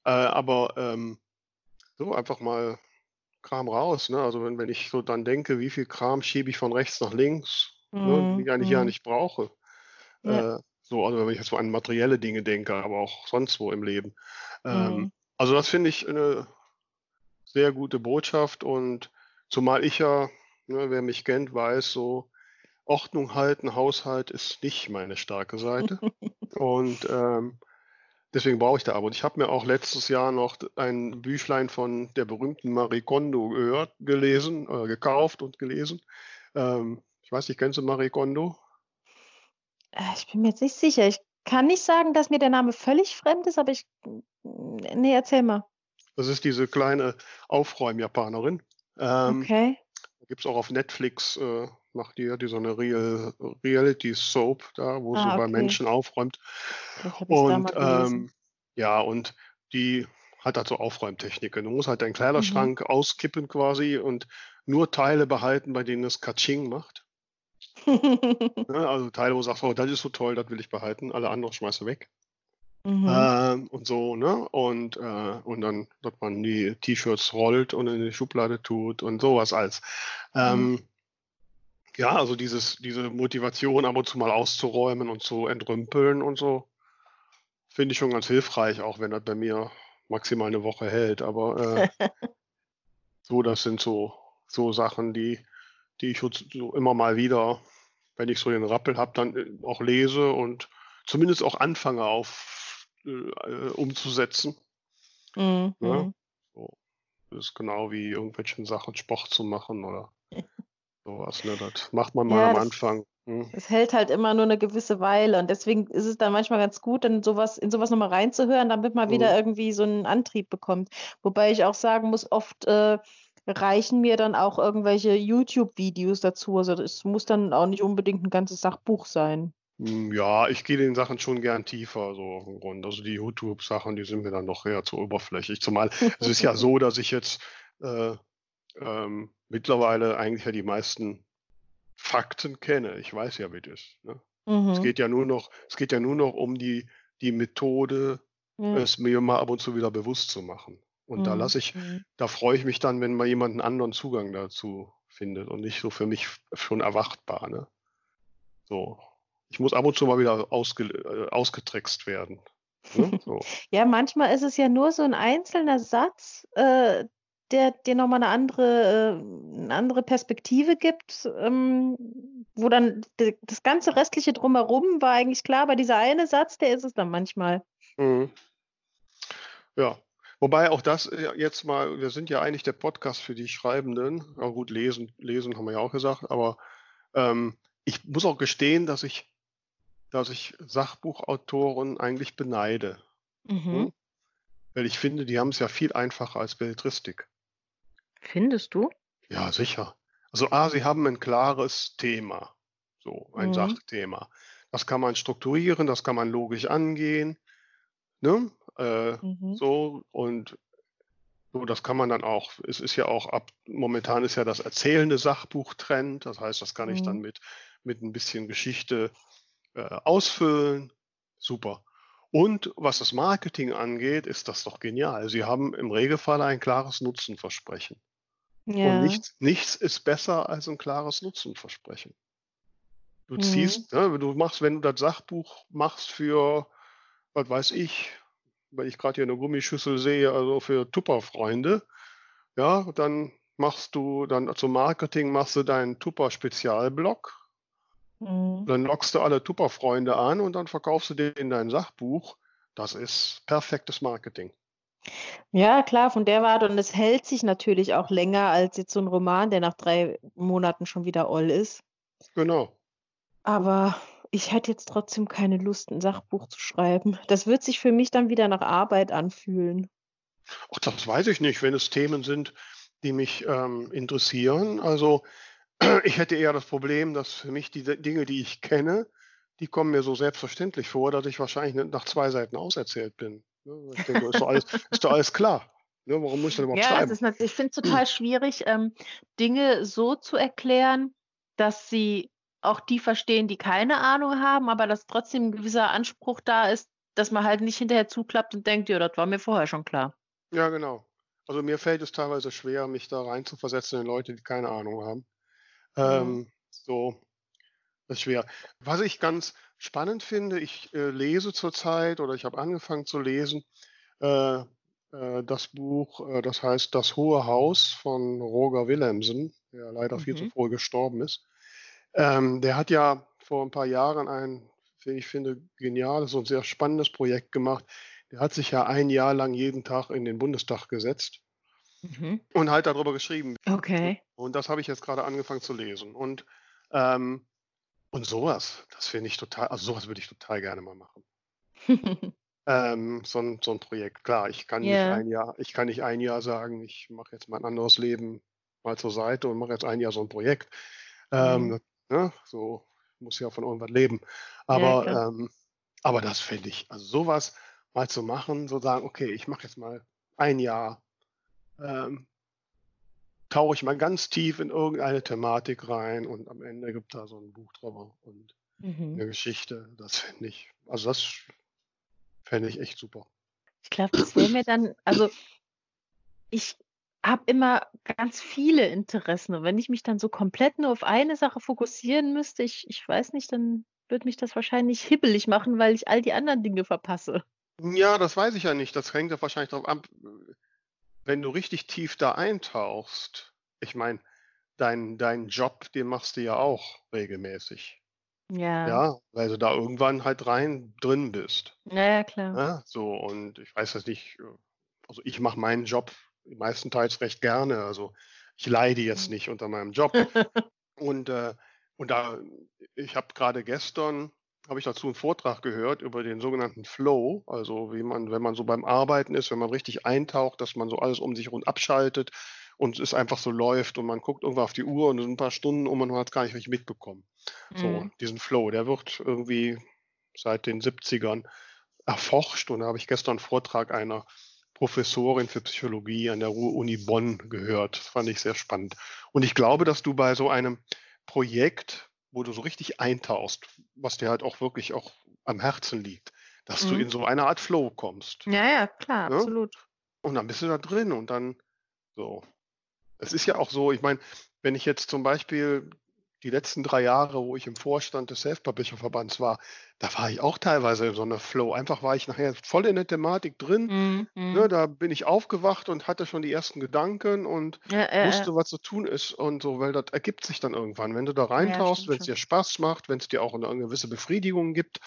äh, aber ähm, so einfach mal Kram raus. Ne? Also wenn, wenn ich so dann denke, wie viel Kram schiebe ich von rechts nach links, ne? Mhm, die ich eigentlich ja mhm. nicht brauche. Ja. Äh, so, also wenn ich jetzt so an materielle Dinge denke, aber auch sonst wo im Leben. Ähm, Mhm. also das finde ich eine sehr gute Botschaft und zumal ich ja, ne, wer mich kennt, weiß, so Ordnung halten, Haushalt ist nicht meine starke Seite. und ähm, deswegen brauche ich da aber. Und ich habe mir auch letztes Jahr noch ein Büchlein von der berühmten Marie Kondo gehört, gelesen, äh, gekauft und gelesen. Ähm, ich weiß nicht, kennst du Marie Kondo? Äh, Ich bin mir jetzt nicht sicher. Ich kann nicht sagen, dass mir der Name völlig fremd ist, aber ich. Nee, erzähl mal. Das ist diese kleine Aufräum-Japanerin. Ähm, Okay. Gibt es auch auf Netflix, äh, macht die, hat die so eine Real, Reality Soap da, wo sie Ah, bei okay. Menschen aufräumt. Und ähm, ja, und die hat halt so Aufräumtechniken. Du musst halt deinen Mhm. Kleiderschrank auskippen quasi und nur Teile behalten, bei denen es Katsching macht. Ne, also Teile, wo du sagst, oh, das ist so toll, das will ich behalten, alle anderen schmeiße weg. Mhm. Ähm, und so, ne? Und, äh, und dann, dass man die T-Shirts rollt und in die Schublade tut und sowas als. Ähm, ja, also dieses, diese Motivation ab und zu mal auszuräumen und zu entrümpeln und so, finde ich schon ganz hilfreich, auch wenn das bei mir maximal eine Woche hält. Aber äh, so, das sind so, so Sachen, die, die ich so immer mal wieder, wenn ich so den Rappel habe, dann äh, auch lese und zumindest auch anfange auf äh, äh, umzusetzen. Mhm. Ja? mhm. So. Das ist genau wie irgendwelchen Sachen Sport zu machen oder sowas. Ne? Das macht man mal Ja, am das- Anfang. Hm. Es hält halt immer nur eine gewisse Weile und deswegen ist es dann manchmal ganz gut, in sowas, in sowas nochmal reinzuhören, damit man wieder Mhm. irgendwie so einen Antrieb bekommt. Wobei ich auch sagen muss, oft äh, reichen mir dann auch irgendwelche YouTube-Videos dazu. Also es muss dann auch nicht unbedingt ein ganzes Sachbuch sein. Hm, Ja, ich gehe den Sachen schon gern tiefer, so im Grunde. Also die YouTube-Sachen, die sind mir dann doch eher zu oberflächlich. Zumal es ist ja so, dass ich jetzt äh, ähm, mittlerweile eigentlich ja die meisten Fakten kenne. Ich weiß ja, wie das ist. Ne? Es Mhm. geht ja nur noch, es geht ja nur noch um die, die Methode, Ja. es mir mal ab und zu wieder bewusst zu machen. Und da Mhm. lasse ich, Mhm. da freue ich mich dann, wenn mal jemand einen anderen Zugang dazu findet und nicht so für mich schon erwartbar. Ne? So. Ich muss ab und zu mal wieder ausge, äh, ausgetrickst werden. Ne? So. Ja, manchmal ist es ja nur so ein einzelner Satz, äh, der dir nochmal eine andere, äh, eine andere Perspektive gibt, ähm, wo dann das ganze restliche drumherum war eigentlich klar, aber dieser eine Satz, der ist es dann manchmal. Mhm. Ja. Wobei auch das äh, jetzt mal, wir sind ja eigentlich der Podcast für die Schreibenden. Ja gut, lesen, lesen haben wir ja auch gesagt, aber ähm, ich muss auch gestehen, dass ich, dass ich Sachbuchautoren eigentlich beneide. Mhm. Hm? Weil ich finde, die haben es ja viel einfacher als Belletristik. Findest du? Ja, sicher. Also A, sie haben ein klares Thema, so ein Mhm. Sachthema. Das kann man strukturieren, das kann man logisch angehen, ne? Äh, Mhm. so und so, das kann man dann auch. Es ist ja auch ab, momentan ist ja das erzählende Sachbuch Trend. Das heißt, das kann ich dann Mhm. mit, mit ein bisschen Geschichte äh, ausfüllen. Super. Und was das Marketing angeht, ist das doch genial. Sie haben im Regelfall ein klares Nutzenversprechen. Ja. Und nichts, nichts ist besser als ein klares Nutzenversprechen. Du Mhm. ziehst, ne, du machst, wenn du das Sachbuch machst für, was weiß ich, wenn ich gerade hier eine Gummischüssel sehe, also für Tupper-Freunde, ja, dann machst du dann zum Marketing machst du deinen Tupper-Spezialblog, Mhm. dann lockst du alle Tupper-Freunde an und dann verkaufst du denen dein Sachbuch. Das ist perfektes Marketing. Ja, klar, von der Warte. Und es hält sich natürlich auch länger als jetzt so ein Roman, der nach drei Monaten schon wieder oll ist. Genau. Aber ich hätte jetzt trotzdem keine Lust, ein Sachbuch zu schreiben. Das wird sich für mich dann wieder nach Arbeit anfühlen. Ach, das weiß ich nicht, wenn es Themen sind, die mich ähm, interessieren. Also ich hätte eher das Problem, dass für mich die Dinge, die ich kenne, die kommen mir so selbstverständlich vor, dass ich wahrscheinlich nach zwei Seiten auserzählt bin. Ne? Ich denke, ist doch alles, ist doch alles klar. Ne? Warum muss ich denn überhaupt Ja, schreiben? ist ich finde es total schwierig, ähm, Dinge so zu erklären, dass sie auch die verstehen, die keine Ahnung haben, aber dass trotzdem ein gewisser Anspruch da ist, dass man halt nicht hinterher zuklappt und denkt, ja, das war mir vorher schon klar. Ja, genau. Also mir fällt es teilweise schwer, mich da reinzuversetzen in Leute, die keine Ahnung haben. Ähm, so, das ist schwer. Was ich ganz spannend finde, ich äh, lese zurzeit oder ich habe angefangen zu lesen, äh, äh, das Buch, äh, das heißt Das Hohe Haus von Roger Willemsen, der leider viel zu Mhm. früh gestorben ist. Ähm, der hat ja vor ein paar Jahren ein, ich finde, geniales und sehr spannendes Projekt gemacht. Der hat sich ja ein Jahr lang jeden Tag in den Bundestag gesetzt Mhm. und halt darüber geschrieben. Okay. Und das habe ich jetzt gerade angefangen zu lesen. Und, ähm, und sowas, das finde ich total, also sowas würde ich total gerne mal machen. Ähm, so ein, so ein Projekt. Klar, ich kann nicht Ja. ein Jahr, ich kann nicht ein Jahr sagen, ich mache jetzt mein anderes Leben mal zur Seite und mache jetzt ein Jahr so ein Projekt. Ähm, Mhm. ne, so muss ja von irgendwas leben. Aber, klar. ähm, aber das finde ich, also sowas mal zu machen, so sagen, okay, ich mache jetzt mal ein Jahr. Ähm, tauche ich mal ganz tief in irgendeine Thematik rein und am Ende gibt da so ein Buch drüber und Mhm. eine Geschichte. Das finde ich, also das fände ich echt super. Ich glaube, das wäre mir dann, also ich habe immer ganz viele Interessen und wenn ich mich dann so komplett nur auf eine Sache fokussieren müsste, ich, ich weiß nicht, dann würde mich das wahrscheinlich hibbelig machen, weil ich all die anderen Dinge verpasse. Ja, das weiß ich ja nicht. Das hängt ja wahrscheinlich darauf ab, wenn du richtig tief da eintauchst. Ich meine, dein, deinen Job, den machst du ja auch regelmäßig. Ja, Ja, weil du da irgendwann halt rein drin bist. ja, ja, klar. Ja, so, und ich weiß das nicht, also ich mache meinen Job meistenteils recht gerne. Also ich leide jetzt nicht unter meinem Job. Und, äh, und da, ich habe gerade gestern, habe ich dazu einen Vortrag gehört über den sogenannten Flow, also wie man, wenn man so beim Arbeiten ist, wenn man richtig eintaucht, dass man so alles um sich herum abschaltet und es einfach so läuft und man guckt irgendwann auf die Uhr und es sind ein paar Stunden um und man hat es gar nicht richtig mitbekommen. So, Mhm. diesen Flow, der wird irgendwie seit den 70ern erforscht und da habe ich gestern einen Vortrag einer Professorin für Psychologie an der Ruhr-Uni Bonn gehört. Das fand ich sehr spannend. Und ich glaube, dass du bei so einem Projekt, wo du so richtig eintauchst, was dir halt auch wirklich auch am Herzen liegt, dass du Mhm. in so eine Art Flow kommst. Ja, ja, klar, Ja? absolut. Und dann bist du da drin und dann so. Es ist ja auch so, ich meine, wenn ich jetzt zum Beispiel die letzten drei Jahre, wo ich im Vorstand des Self-Publisher-Verbands war, da war ich auch teilweise in so einer Flow. Einfach war ich nachher voll in der Thematik drin. Mhm, Ne, mhm. da bin ich aufgewacht und hatte schon die ersten Gedanken und Ja, ja, ja. wusste, was zu tun ist und so, weil das ergibt sich dann irgendwann. Wenn du da Ja, reintauchst, stimmt wenn es dir Spaß macht, wenn es dir auch eine, eine gewisse Befriedigung gibt,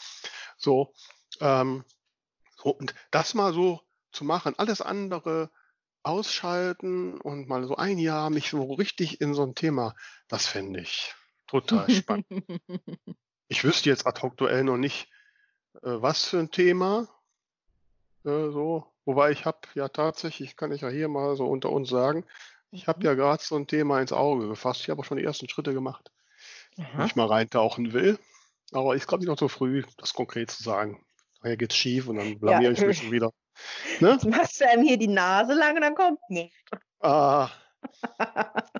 so, ähm, so, und das mal so zu machen, alles andere ausschalten und mal so ein Jahr mich so richtig in so ein Thema, das fände ich total spannend. Ich wüsste jetzt ad hoc aktuell noch nicht, äh, was für ein Thema, äh, so, wobei ich habe ja tatsächlich, kann ich ja hier mal so unter uns sagen, ich habe Mhm. ja gerade so ein Thema ins Auge gefasst. Ich habe auch schon die ersten Schritte gemacht, Aha. ich mal reintauchen will. Aber ich glaube nicht noch so früh, das konkret zu sagen. Daher geht's schief und dann Ja, blamiere ich mich schon wieder. Ne? jetzt machst du einem hier die Nase lang und dann kommt nichts. Ah,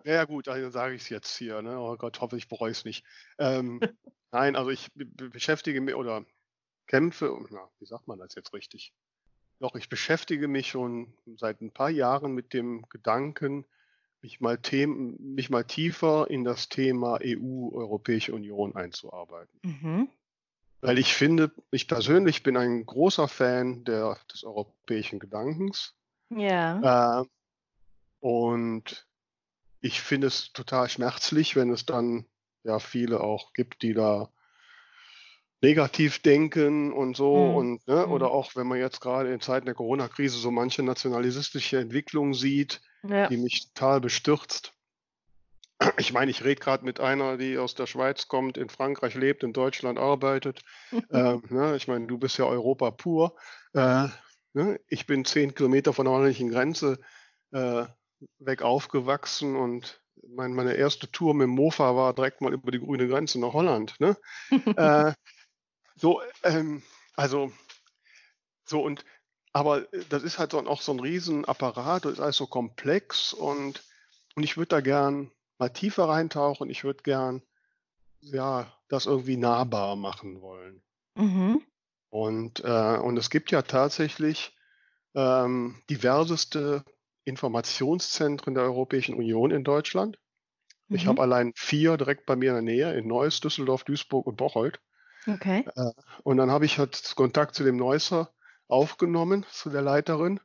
ja, gut, dann sage ich es jetzt hier. Ne? Oh Gott, hoffe ich bereue es nicht. Ähm, nein, also ich be- be- beschäftige mich oder kämpfe, na, wie sagt man das jetzt richtig? Doch, ich beschäftige mich schon seit ein paar Jahren mit dem Gedanken, mich mal, Themen, mich mal tiefer in das Thema EU, Europäische Union einzuarbeiten. Mhm. Weil ich finde, ich persönlich bin ein großer Fan der, des europäischen Gedankens. Ja. Äh, und ich finde es total schmerzlich, wenn es dann ja viele auch gibt, die da negativ denken und so. Mhm. Und, ne, Mhm. Oder auch wenn man jetzt gerade in Zeiten der Corona-Krise so manche nationalistische Entwicklungen sieht, Ja. die mich total bestürzt. Ich meine, ich rede gerade mit einer, die aus der Schweiz kommt, in Frankreich lebt, in Deutschland arbeitet. ähm, ne, ich meine, du bist ja Europa pur. Äh, ne, ich bin zehn Kilometer von der holländischen Grenze äh, weg aufgewachsen und mein, meine erste Tour mit dem Mofa war direkt mal über die grüne Grenze nach Holland. Ne? äh, so, ähm, also, so und, aber das ist halt auch so ein Riesenapparat, das ist alles so komplex und, und ich würde da gern mal tiefer reintauchen. Ich würde gern, ja, das irgendwie nahbar machen wollen. Mhm. Und, äh, und es gibt ja tatsächlich ähm, diverseste Informationszentren der Europäischen Union in Deutschland. Ich Mhm. habe allein vier direkt bei mir in der Nähe, in Neuss, Düsseldorf, Duisburg und Bocholt. Okay. Äh, und dann habe ich halt Kontakt zu dem Neusser aufgenommen, zu der Leiterin,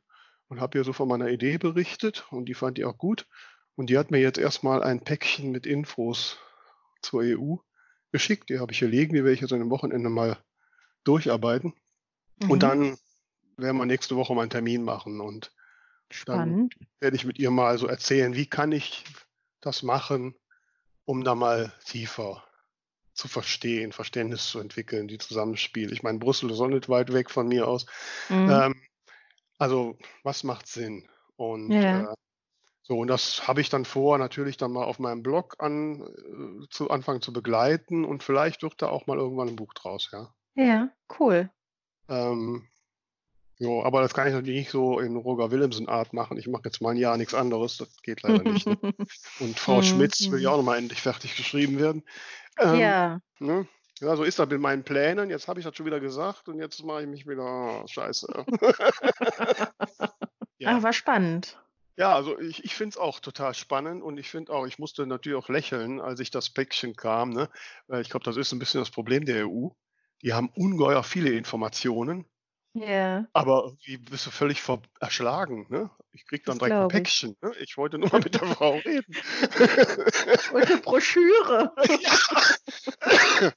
und habe ihr so von meiner Idee berichtet und die fand die auch gut. Und die hat mir jetzt erstmal ein Päckchen mit Infos zur EU geschickt. Die habe ich hier liegen, die werde ich jetzt an dem Wochenende mal durcharbeiten. Mhm. Und dann werden wir nächste Woche mal einen Termin machen und dann Spannend. werde ich mit ihr mal so erzählen, wie kann ich das machen, um da mal tiefer zu verstehen, Verständnis zu entwickeln, die Zusammenspiele. Ich meine, Brüssel ist auch nicht weit weg von mir aus. Mhm. Ähm, also, was macht Sinn? Und Ja. äh, so, und das habe ich dann vor, natürlich dann mal auf meinem Blog an, äh, zu anfangen zu begleiten und vielleicht wird da auch mal irgendwann ein Buch draus, ja. Ja, cool. Ähm, Jo, aber das kann ich natürlich nicht so in Roger Willemsen-Art machen. Ich mache jetzt mal ein Jahr nichts anderes. Das geht leider nicht. Ne? Und Frau Mhm, Schmitz will ja mhm. auch nochmal endlich fertig geschrieben werden. Ähm, Ja, Ne? Ja, so ist das mit meinen Plänen. Jetzt habe ich das schon wieder gesagt und jetzt mache ich mich wieder oh, scheiße. ja. ah, war spannend. ja, also ich, ich finde es auch total spannend und ich finde auch, ich musste natürlich auch lächeln, als ich das Päckchen kam. Ne? Ich glaube, das ist ein bisschen das Problem der EU. Die haben ungeheuer viele Informationen, Ja, aber irgendwie bist du völlig erschlagen. Ne? Ich krieg dann Das direkt ein. Päckchen. Ne? Ich wollte nur mal mit der Frau reden. und eine Broschüre.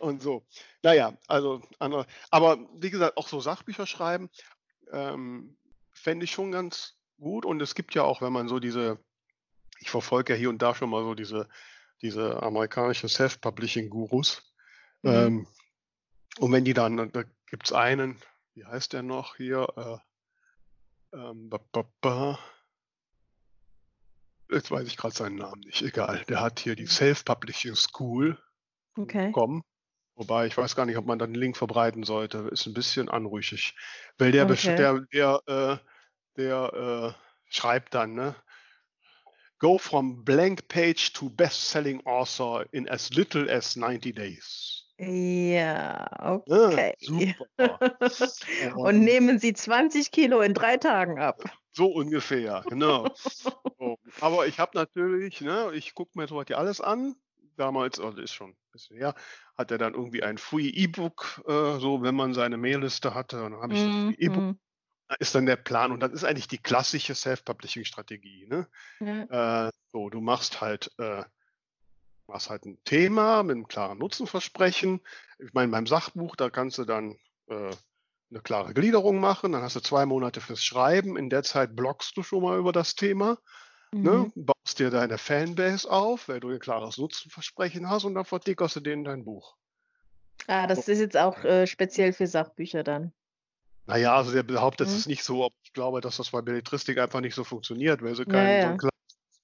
und so. Naja, also andere. Aber wie gesagt, auch so Sachbücher schreiben, ähm, fände ich schon ganz gut. Und es gibt ja auch, wenn man so diese, ich verfolge ja hier und da schon mal so diese, diese amerikanischen Self-Publishing-Gurus. Mhm. Ähm, und wenn die dann, da gibt es einen, wie heißt der noch hier? Äh, ähm, ba, ba, ba. Jetzt weiß ich gerade seinen Namen nicht, egal. Der hat hier die Self-Publishing School Okay. bekommen. Wobei ich weiß gar nicht, ob man dann den Link verbreiten sollte. Ist ein bisschen anrüchig. Weil der, Okay. der, der, äh, der äh, schreibt dann, ne? Go from blank page to best-selling author in as little as 90 days. Ja, Ja, okay. super. Und nehmen Sie 20 Kilo in drei Tagen ab. So ungefähr, genau. So. Aber ich habe natürlich, ne, ich gucke mir sowas ja alles an. Damals, also ist schon ein bisschen her, hat er dann irgendwie ein Free E-Book, äh, so wenn man seine Mailliste hatte, dann habe ich das Free E-Book, Mhm. da ist dann der Plan und das ist eigentlich die klassische Self-Publishing-Strategie. Ne? Ja. Äh, so, du machst halt, äh, machst halt ein Thema mit einem klaren Nutzenversprechen. Ich meine, beim Sachbuch, da kannst du dann äh, eine klare Gliederung machen, dann hast du zwei Monate fürs Schreiben. In der Zeit bloggst du schon mal über das Thema, ne? Mhm. baust dir deine Fanbase auf, weil du ein klares Nutzenversprechen hast und dann vertickerst du denen dein Buch. Ah, das ist jetzt auch äh, speziell für Sachbücher dann. Naja, also der behauptet Mhm. es nicht so, aber ich glaube, dass das bei Belletristik einfach nicht so funktioniert, weil du Ja, kein so ja. ein klares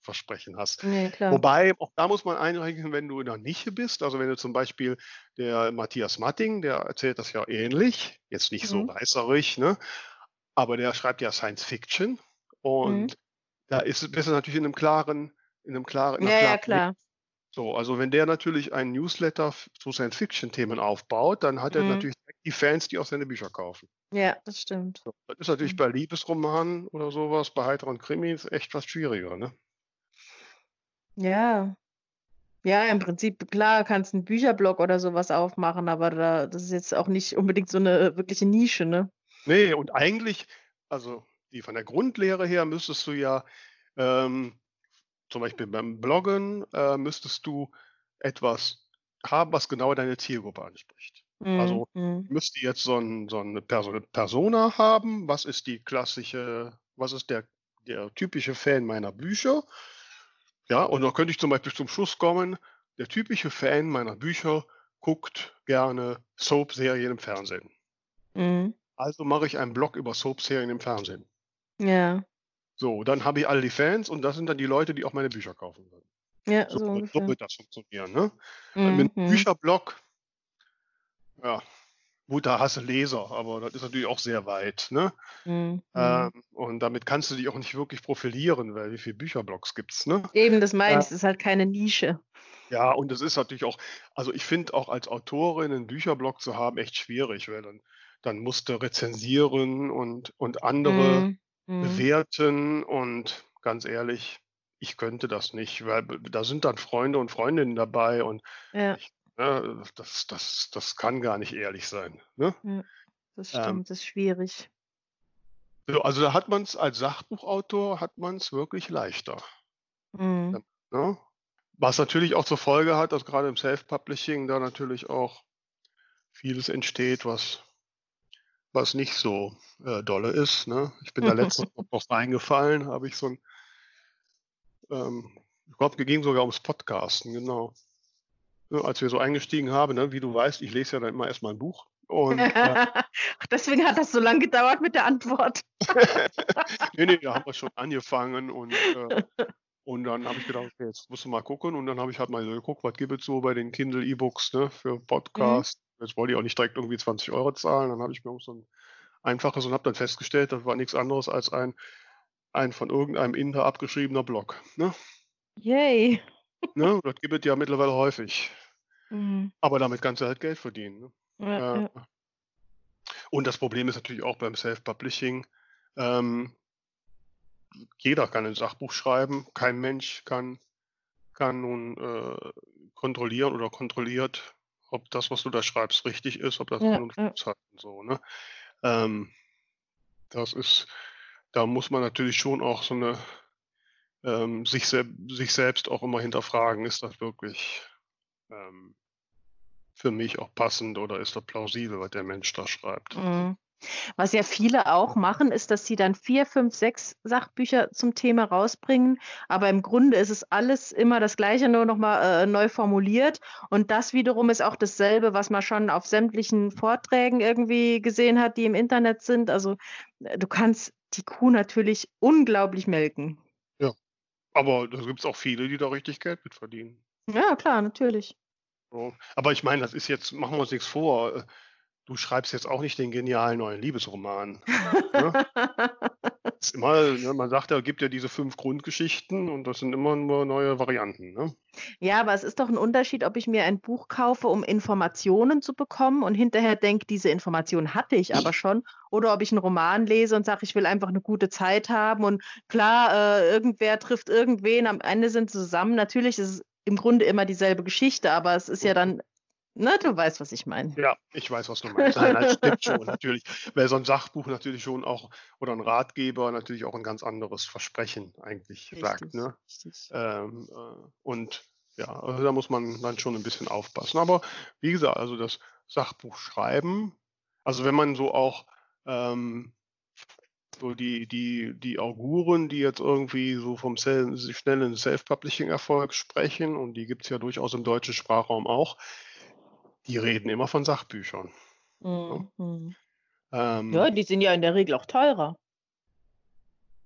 Versprechen hast. Nee. Wobei, auch da muss man einrechnen, wenn du in der Nische bist, also wenn du zum Beispiel der Matthias Matting, der erzählt das ja ähnlich, jetzt nicht so Mhm. reißerisch, ne? aber der schreibt ja Science Fiction und Mhm. da ist bist du natürlich in einem klaren, in einem klaren, in Ja, ja, klaren klar. so, also wenn der natürlich einen Newsletter zu Science-Fiction-Themen aufbaut, dann hat er Mhm. natürlich die Fans, die auch seine Bücher kaufen. Ja, das stimmt. So, das ist natürlich Mhm. bei Liebesromanen oder sowas, bei heiteren Krimis echt was schwieriger, ne? Ja. Ja, im Prinzip, klar, kannst einen Bücherblog oder sowas aufmachen, aber da, das ist jetzt auch nicht unbedingt so eine wirkliche Nische, ne? Nee, und eigentlich, also die von der Grundlehre her müsstest du ja ähm, zum Beispiel beim Bloggen äh, müsstest du etwas haben, was genau deine Zielgruppe anspricht. Also Mhm. müsste jetzt so, ein, so eine Person, Persona haben. Was ist die klassische, was ist der, der typische Fan meiner Bücher? Ja, und da könnte ich zum Beispiel zum Schluss kommen, der typische Fan meiner Bücher guckt gerne Soap-Serien im Fernsehen. Mhm. Also mache ich einen Blog über Soap-Serien im Fernsehen. Ja. So, dann habe ich alle die Fans und das sind dann die Leute, die auch meine Bücher kaufen würden. Ja, So, so wird- so wird das funktionieren. Ne? Mit einem Mhm. Bücherblog, ja, gut, da hast du Leser, aber das ist natürlich auch sehr weit. Ne? Mhm. Ähm, und damit kannst du dich auch nicht wirklich profilieren, weil wie viele Bücherblogs gibt's, ne? Eben, das meine ich, es ist halt keine Nische. Ja, und es ist natürlich auch, also ich finde auch als Autorin einen Bücherblog zu haben echt schwierig, weil dann, dann musst du rezensieren und, und andere Mhm. Mhm. bewerten und ganz ehrlich, ich könnte das nicht, weil da sind dann Freunde und Freundinnen dabei und Ja, ne, das, das, das kann gar nicht ehrlich sein. Ne? das Ähm, stimmt, das ist schwierig. So, also da hat man es als Sachbuchautor hat man es wirklich leichter. Mhm. Ne? Was natürlich auch zur Folge hat, dass gerade im Self-Publishing da natürlich auch vieles entsteht, was, was nicht so äh, dolle ist. Ne? Ich bin da letztens noch reingefallen, habe ich so ein, ähm, ich glaube, ging sogar ums Podcasten, genau. Als wir so eingestiegen haben, ne, wie du weißt, ich lese ja dann immer erstmal ein Buch. Und äh, deswegen hat das so lange gedauert mit der Antwort. nee, nee, da haben wir schon angefangen und, äh, und dann habe ich gedacht, okay, jetzt musst du mal gucken und dann habe ich halt mal so geguckt, was gibt es so bei den Kindle E-Books ne, für Podcasts. Jetzt wollte ich auch nicht direkt irgendwie 20 Euro zahlen, dann habe ich mir auch so ein Einfaches und habe dann festgestellt, das war nichts anderes als ein, ein von irgendeinem Inder abgeschriebener Blog. Ne? Yay. Ne? Das gibt es ja mittlerweile häufig. Mhm. Aber damit kannst du halt Geld verdienen. Ne? Ja, Äh, ja. Und das Problem ist natürlich auch beim Self-Publishing, ähm, jeder kann ein Sachbuch schreiben, kein Mensch kann, kann nun äh, kontrollieren oder kontrolliert, ob das, was du da schreibst, richtig ist, ob das Ja, und ja. Hat und so. Ne? Ähm, das ist, da muss man natürlich schon auch so eine ähm, sich, sel sich selbst auch immer hinterfragen, ist das wirklich ähm, für mich auch passend oder ist das plausibel, was der Mensch da schreibt? Mhm. Was ja viele auch machen, ist, dass sie dann vier, fünf, sechs Sachbücher zum Thema rausbringen. Aber im Grunde ist es alles immer das Gleiche, nur nochmal äh, neu formuliert. Und das wiederum ist auch dasselbe, was man schon auf sämtlichen Vorträgen irgendwie gesehen hat, die im Internet sind. Also äh, du kannst die Kuh natürlich unglaublich melken. Aber da gibt es auch viele, die da richtig Geld mit verdienen. Ja, klar, natürlich. Aber ich meine, das ist jetzt, machen wir uns nichts vor, äh, du schreibst jetzt auch nicht den genialen neuen Liebesroman. Ne? Ist immer, ne, man sagt ja, gibt ja diese fünf Grundgeschichten und das sind immer nur neue Varianten. Ne? Ja, aber es ist doch ein Unterschied, ob ich mir ein Buch kaufe, um Informationen zu bekommen und hinterher denke, diese Informationen hatte ich aber schon, oder ob ich einen Roman lese und sage, ich will einfach eine gute Zeit haben und klar, äh, irgendwer trifft irgendwen, am Ende sind sie zusammen. Natürlich ist es im Grunde immer dieselbe Geschichte, aber es ist ja dann, ne, du weißt, was ich meine. Ja, ich weiß, was du meinst. Nein, das stimmt schon, natürlich. Weil so ein Sachbuch natürlich schon auch, oder ein Ratgeber natürlich auch ein ganz anderes Versprechen eigentlich sagt. Ne? richtig. Ähm, äh, und ja, also da muss man dann schon ein bisschen aufpassen. Aber wie gesagt, also das Sachbuch schreiben, also wenn man so auch ähm, so die, die, die Auguren, die jetzt irgendwie so vom schnellen Self-Publishing-Erfolg sprechen, und die gibt es ja durchaus im deutschen Sprachraum auch, die reden immer von Sachbüchern. Mhm. Mhm. Ähm, Ja, die sind ja in der Regel auch teurer.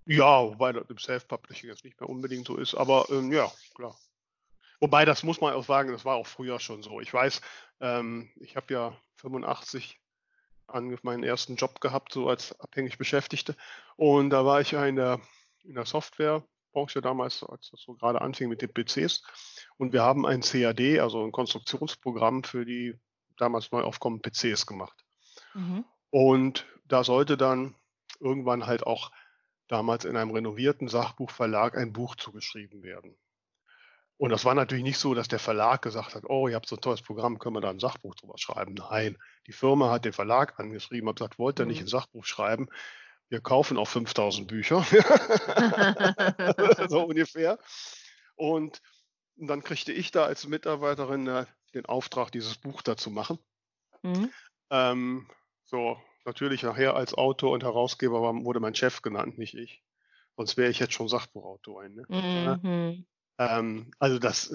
Ja, wobei das im Self-Publishing jetzt nicht mehr unbedingt so ist, aber ähm, ja, klar. Wobei, das muss man auch sagen, das war auch früher schon so. Ich weiß, ähm, ich habe ja 85 ange- meinen ersten Job gehabt, so als abhängig Beschäftigte. Und da war ich ja in der, in der Softwarebranche damals, als das so gerade anfing mit den PCs. Und wir haben ein CAD, also ein Konstruktionsprogramm für die damals neu aufkommenden PCs gemacht. Mhm. Und da sollte dann irgendwann halt auch damals in einem renovierten Sachbuchverlag ein Buch zugeschrieben werden. Und das war natürlich nicht so, dass der Verlag gesagt hat, oh, ihr habt so ein tolles Programm, können wir da ein Sachbuch drüber schreiben. Nein, die Firma hat den Verlag angeschrieben, hat gesagt, wollt ihr nicht Mhm. ein Sachbuch schreiben? Wir kaufen auch 5000 Bücher, so ungefähr. Und dann kriegte ich da als Mitarbeiterin äh, den Auftrag, dieses Buch da zu machen. Mhm. Ähm, so, natürlich nachher als Autor und Herausgeber war, wurde mein Chef genannt, nicht ich. Sonst wäre ich jetzt schon Sachbuchautor. Ne? Mhm. Ähm, also das,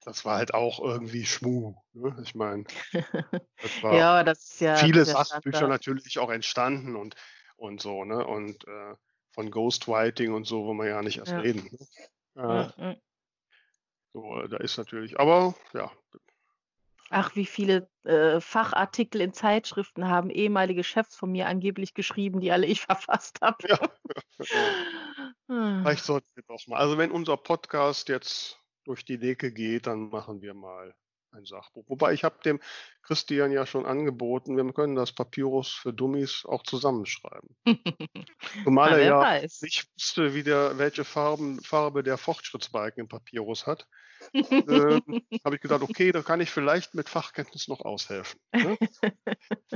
das war halt auch irgendwie Schmu. Ne? Ich meine, das war Ja, das ist ja viele ja Sachbücher Standard. natürlich auch entstanden und, und so, ne? Und äh, von Ghostwriting und so, wo man ja nicht erst Ja. reden. Ne? Äh, Ja, ja. So, äh, da ist natürlich, aber ja, Ach, wie viele äh, Fachartikel in Zeitschriften haben ehemalige Chefs von mir angeblich geschrieben, die alle ich verfasst habe. Ja. Hm. Vielleicht sollten wir doch mal. Also wenn unser Podcast jetzt durch die Decke geht, dann machen wir mal ein Sachbuch. Wobei ich habe dem Christian ja schon angeboten, wir können das Papyrus für Dummies auch zusammenschreiben. Zumal er ja weiß. nicht wusste, wie der, welche Farben, Farbe der Fortschrittsbalken im Papyrus hat. ähm, habe ich gedacht, okay, da kann ich vielleicht mit Fachkenntnis noch aushelfen. Ne?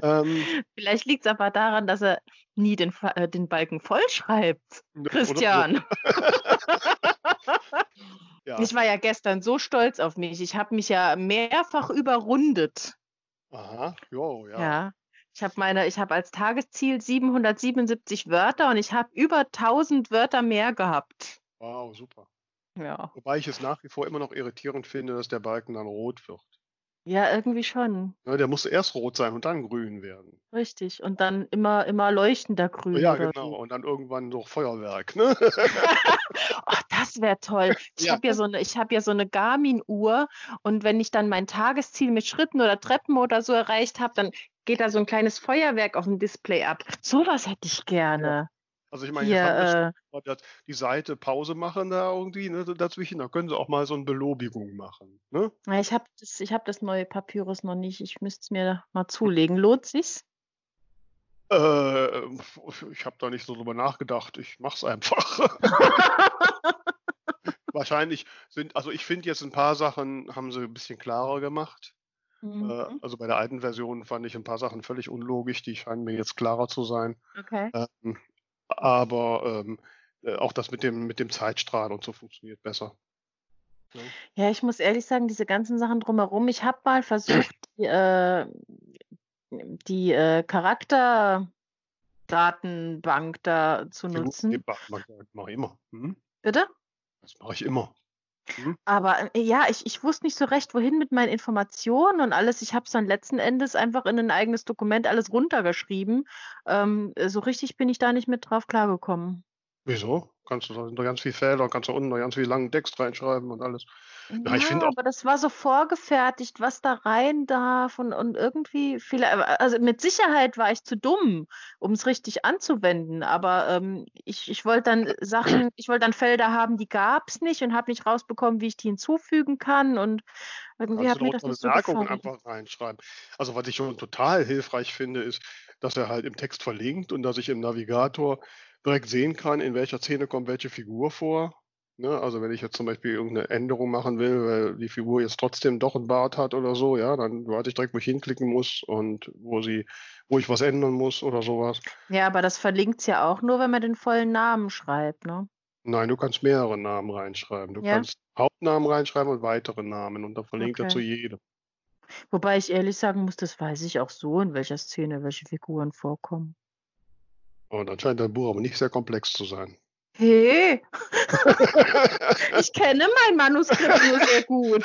ähm, Vielleicht liegt es aber daran, dass er nie den, äh, den Balken vollschreibt. Christian. Ja. Ich war ja gestern so stolz auf mich. Ich habe mich ja mehrfach überrundet. Aha, jo, ja. Ja. Ich habe meine, ich habe als Tagesziel 777 Wörter und ich habe über 1000 Wörter mehr gehabt. Wow, super. Ja. Wobei ich es nach wie vor immer noch irritierend finde, dass der Balken dann rot wird. Ja, irgendwie schon. Ja, der muss erst rot sein und dann grün werden. Richtig. Und dann immer, immer leuchtender grün. ja, genau. So. Und dann irgendwann noch Feuerwerk. Ne? Ach, das wäre toll. Ich Ja. habe ja so eine, ich habe ja so eine Garmin-Uhr und wenn ich dann mein Tagesziel mit Schritten oder Treppen oder so erreicht habe, dann geht da so ein kleines Feuerwerk auf dem Display ab. Sowas hätte ich gerne. Also ich meine, Hier, jetzt haben wir äh, die Seite Pause machen da irgendwie ne, dazwischen. Da können sie auch mal so eine Belobigung machen. Ne? Ja, Ich habe das, ich hab das neue Papyrus noch nicht. Ich müsste es mir mal zulegen. Lohnt sich's? Äh, ich habe da nicht so drüber nachgedacht. Ich mache es einfach. Wahrscheinlich sind, also ich finde jetzt ein paar Sachen haben sie ein bisschen klarer gemacht. Äh, Mhm. also bei der alten Version fand ich ein paar Sachen völlig unlogisch. Die scheinen mir jetzt klarer zu sein. Okay. Ähm, aber ähm, äh, auch das mit dem, mit dem Zeitstrahl und so funktioniert besser. Ne? Ja, ich muss ehrlich sagen, diese ganzen Sachen drumherum, ich habe mal versucht, die, äh, die äh, Charakterdatenbank da zu nutzen. die mache mach, ich immer. Mhm. Bitte? Das mache ich immer. Aber äh, ja, ich, ich wusste nicht so recht, wohin mit meinen Informationen und alles. Ich habe es dann letzten Endes einfach in ein eigenes Dokument alles runtergeschrieben. Ähm, äh, so richtig bin ich da nicht mit drauf klargekommen. Wieso? Kannst du da ganz viel Felder, kannst du unten noch ganz viel langen Text reinschreiben und alles. Ja, ich finde auch- aber das war so vorgefertigt, was da rein darf und, und irgendwie vielleicht, also mit Sicherheit war ich zu dumm, um es richtig anzuwenden, aber ähm, ich, ich wollte dann Sachen, ich wollte dann Felder haben, die gab es nicht und habe nicht rausbekommen, wie ich die hinzufügen kann und irgendwie hat mir das nicht so gefallen. einfach reinschreiben. Also was ich schon total hilfreich finde, ist, dass er halt im Text verlinkt und dass ich im Navigator direkt sehen kann, in welcher Szene kommt welche Figur vor. Ne? Also wenn ich jetzt zum Beispiel irgendeine Änderung machen will, weil die Figur jetzt trotzdem doch einen Bart hat oder so, ja, dann weiß ich direkt, wo ich hinklicken muss und wo sie, wo ich was ändern muss oder sowas. Ja, aber das verlinkt es ja auch nur, wenn man den vollen Namen schreibt, ne? Nein, du kannst mehrere Namen reinschreiben. Du Ja? kannst Hauptnamen reinschreiben und weitere Namen und dann verlinkt er Okay. zu jedem. Wobei ich ehrlich sagen muss, das weiß ich auch so, in welcher Szene welche Figuren vorkommen. Und dann scheint dein Buch aber nicht sehr komplex zu sein. Hey, ich kenne mein Manuskript nur sehr gut.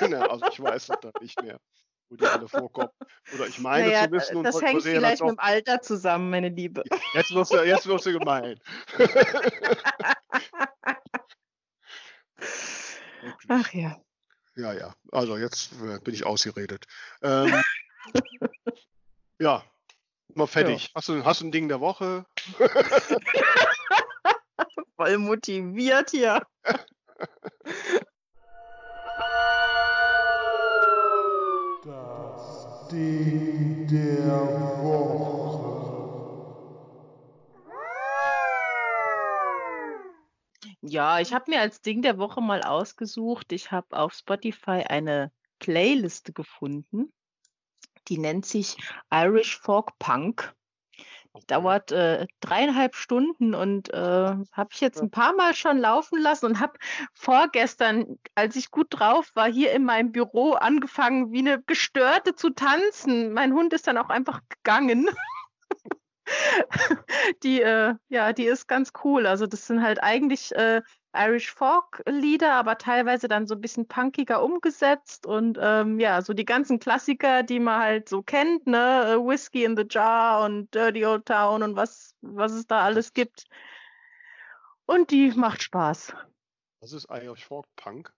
Ja, also ich weiß es dann nicht mehr, wo die alle vorkommen. Oder ich meine Naja, zu wissen und das hängt vielleicht mit dem Alter zusammen, meine Liebe. jetzt wirst du, jetzt wirst du gemein. Ach ja. Ja, ja. Also jetzt äh, bin ich ausgeredet. Ähm, ja, mal fertig. Hast, du, hast du ein Ding der Woche? Voll motiviert hier. Das Ding der Woche. Ja, ich habe mir als Ding der Woche mal ausgesucht. Ich habe auf Spotify eine Playliste gefunden. Die nennt sich Irish Folk Punk. Dauert äh, dreieinhalb Stunden und äh, habe ich jetzt ein paar Mal schon laufen lassen und habe vorgestern, als ich gut drauf war, hier in meinem Büro angefangen, wie eine Gestörte zu tanzen. Mein Hund ist dann auch einfach gegangen. die, äh, ja, die ist ganz cool. Also das sind halt eigentlich äh, Irish Folk Lieder, aber teilweise dann so ein bisschen punkiger umgesetzt und ähm, ja, so die ganzen Klassiker, die man halt so kennt, ne, Äh, Whiskey in the Jar und Dirty Old Town und was, was es da alles gibt. Und die macht Spaß. Das ist Irish Folk Punk.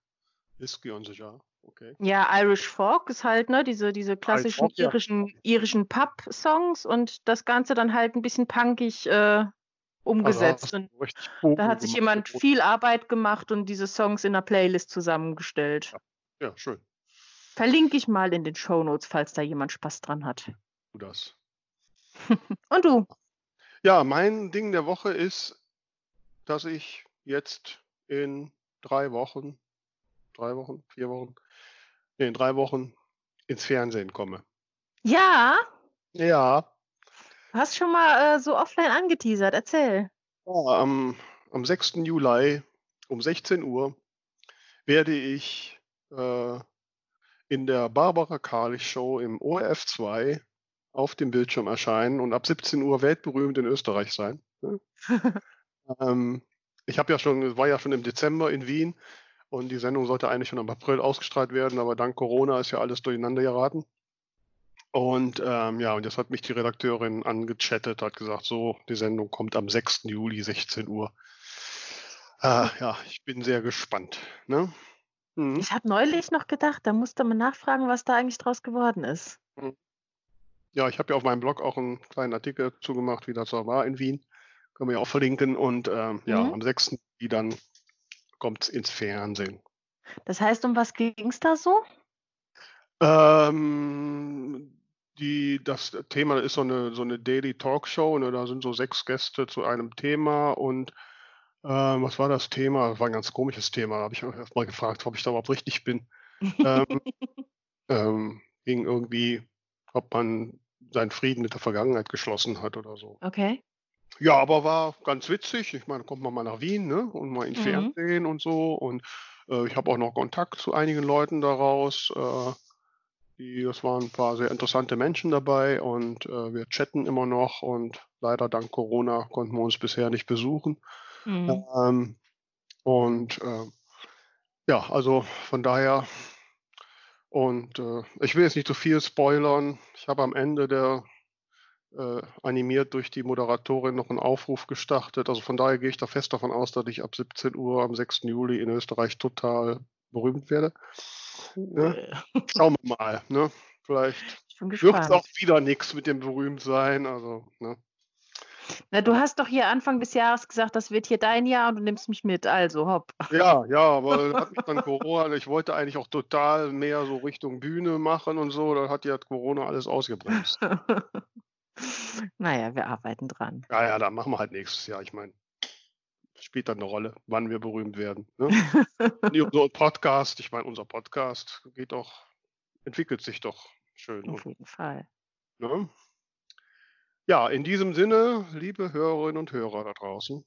Whisky on the Jar. Okay. Ja, Irish Folk ist halt, ne, diese, diese klassischen Folk, ja. irischen, irischen Pub-Songs und das Ganze dann halt ein bisschen punkig äh, umgesetzt. Also und da hat sich jemand viel Arbeit gemacht und diese Songs in einer Playlist zusammengestellt. Ja, schön. Verlinke ich mal in den Shownotes, falls da jemand Spaß dran hat. Du das. Und du? Ja, mein Ding der Woche ist, dass ich jetzt in drei Wochen, drei Wochen, vier Wochen, nee, in drei Wochen ins Fernsehen komme. Ja, Ja, du hast schon mal äh, so offline angeteasert. Erzähl. Ja, am, am 6. Juli um 16 Uhr werde ich äh, in der Barbara Karlich Show im ORF 2 auf dem Bildschirm erscheinen und ab 17 Uhr weltberühmt in Österreich sein. ne? ähm, ich habe ja schon, war ja schon im Dezember in Wien und die Sendung sollte eigentlich schon im April ausgestrahlt werden, aber dank Corona ist ja alles durcheinander geraten. Und ähm, ja, und jetzt hat mich die Redakteurin angechattet, hat gesagt, so, die Sendung kommt am 6. Juli, 16 Uhr. Äh, ja, ich bin sehr gespannt. Ne? Mhm. Ich habe neulich noch gedacht, da musste man nachfragen, was da eigentlich draus geworden ist. Ja, ich habe ja auf meinem Blog auch einen kleinen Artikel zugemacht, wie das so war in Wien. Können wir ja auch verlinken. Und ähm, ja, Mhm. am 6. Juli dann kommt es ins Fernsehen. Das heißt, um was ging es da so? Ähm, die, das Thema ist so eine, so eine Daily Talkshow. Ne? Da sind so sechs Gäste zu einem Thema. Und ähm, was war das Thema? Das war ein ganz komisches Thema. Da habe ich mich erst mal gefragt, ob ich da überhaupt richtig bin. Ähm, ähm, ging irgendwie, ob man seinen Frieden mit der Vergangenheit geschlossen hat oder so. Okay. Ja, aber war ganz witzig. Ich meine, kommt man mal nach Wien, ne? Und mal ins Mhm. Fernsehen und so. Und äh, ich habe auch noch Kontakt zu einigen Leuten daraus. Äh, die, das waren ein paar sehr interessante Menschen dabei und äh, wir chatten immer noch und leider dank Corona konnten wir uns bisher nicht besuchen. Mhm. Ähm, und äh, ja, also von daher, und äh, ich will jetzt nicht zu viel spoilern. Ich habe am Ende der äh, animiert durch die Moderatorin noch einen Aufruf gestartet. Also von daher gehe ich da fest davon aus, dass ich ab 17 Uhr am 6. Juli in Österreich total berühmt werde. Cool. Schauen wir mal. Ne? Vielleicht wird es auch wieder nichts mit dem Berühmtsein. Also, ne? Na, du hast doch hier Anfang des Jahres gesagt, das wird hier dein Jahr und du nimmst mich mit. Also hopp. Ja, ja, aber hat mich dann Corona, ich wollte eigentlich auch total mehr so Richtung Bühne machen und so, da hat ja Corona alles ausgebremst. naja, wir arbeiten dran. Ja, ja, da machen wir halt nächstes Jahr. Ich meine, spielt dann eine Rolle, wann wir berühmt werden. Ne? Nee, unser Podcast, ich meine, unser Podcast geht doch, entwickelt sich doch schön. Auf jeden Fall. Ne? Ja, in diesem Sinne, liebe Hörerinnen und Hörer da draußen,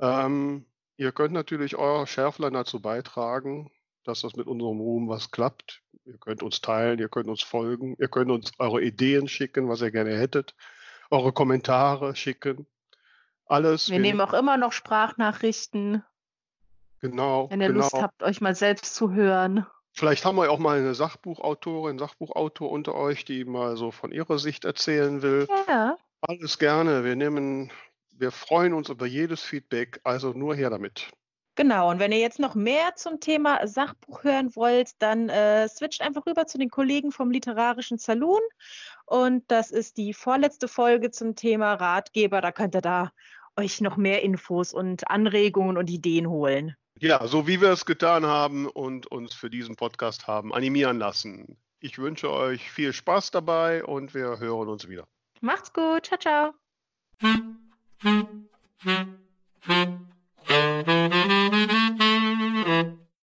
ähm, ihr könnt natürlich euer Schärflein dazu beitragen, dass das mit unserem Ruhm was klappt. Ihr könnt uns teilen, ihr könnt uns folgen, ihr könnt uns eure Ideen schicken, was ihr gerne hättet, eure Kommentare schicken. Alles. Wir nehmen auch immer noch Sprachnachrichten, genau, wenn ihr genau. Lust habt, euch mal selbst zu hören. Vielleicht haben wir auch mal eine Sachbuchautorin, Sachbuchautor unter euch, die mal so von ihrer Sicht erzählen will. Ja. Alles gerne. Wir nehmen, wir freuen uns über jedes Feedback. Also nur her damit. Genau, und wenn ihr jetzt noch mehr zum Thema Sachbuch hören wollt, dann äh, switcht einfach rüber zu den Kollegen vom Literarischen Saloon. Und das ist die vorletzte Folge zum Thema Ratgeber. Da könnt ihr da euch noch mehr Infos und Anregungen und Ideen holen. Ja, so wie wir es getan haben und uns für diesen Podcast haben animieren lassen. Ich wünsche euch viel Spaß dabei und wir hören uns wieder. Macht's gut. Ciao, ciao. Müzik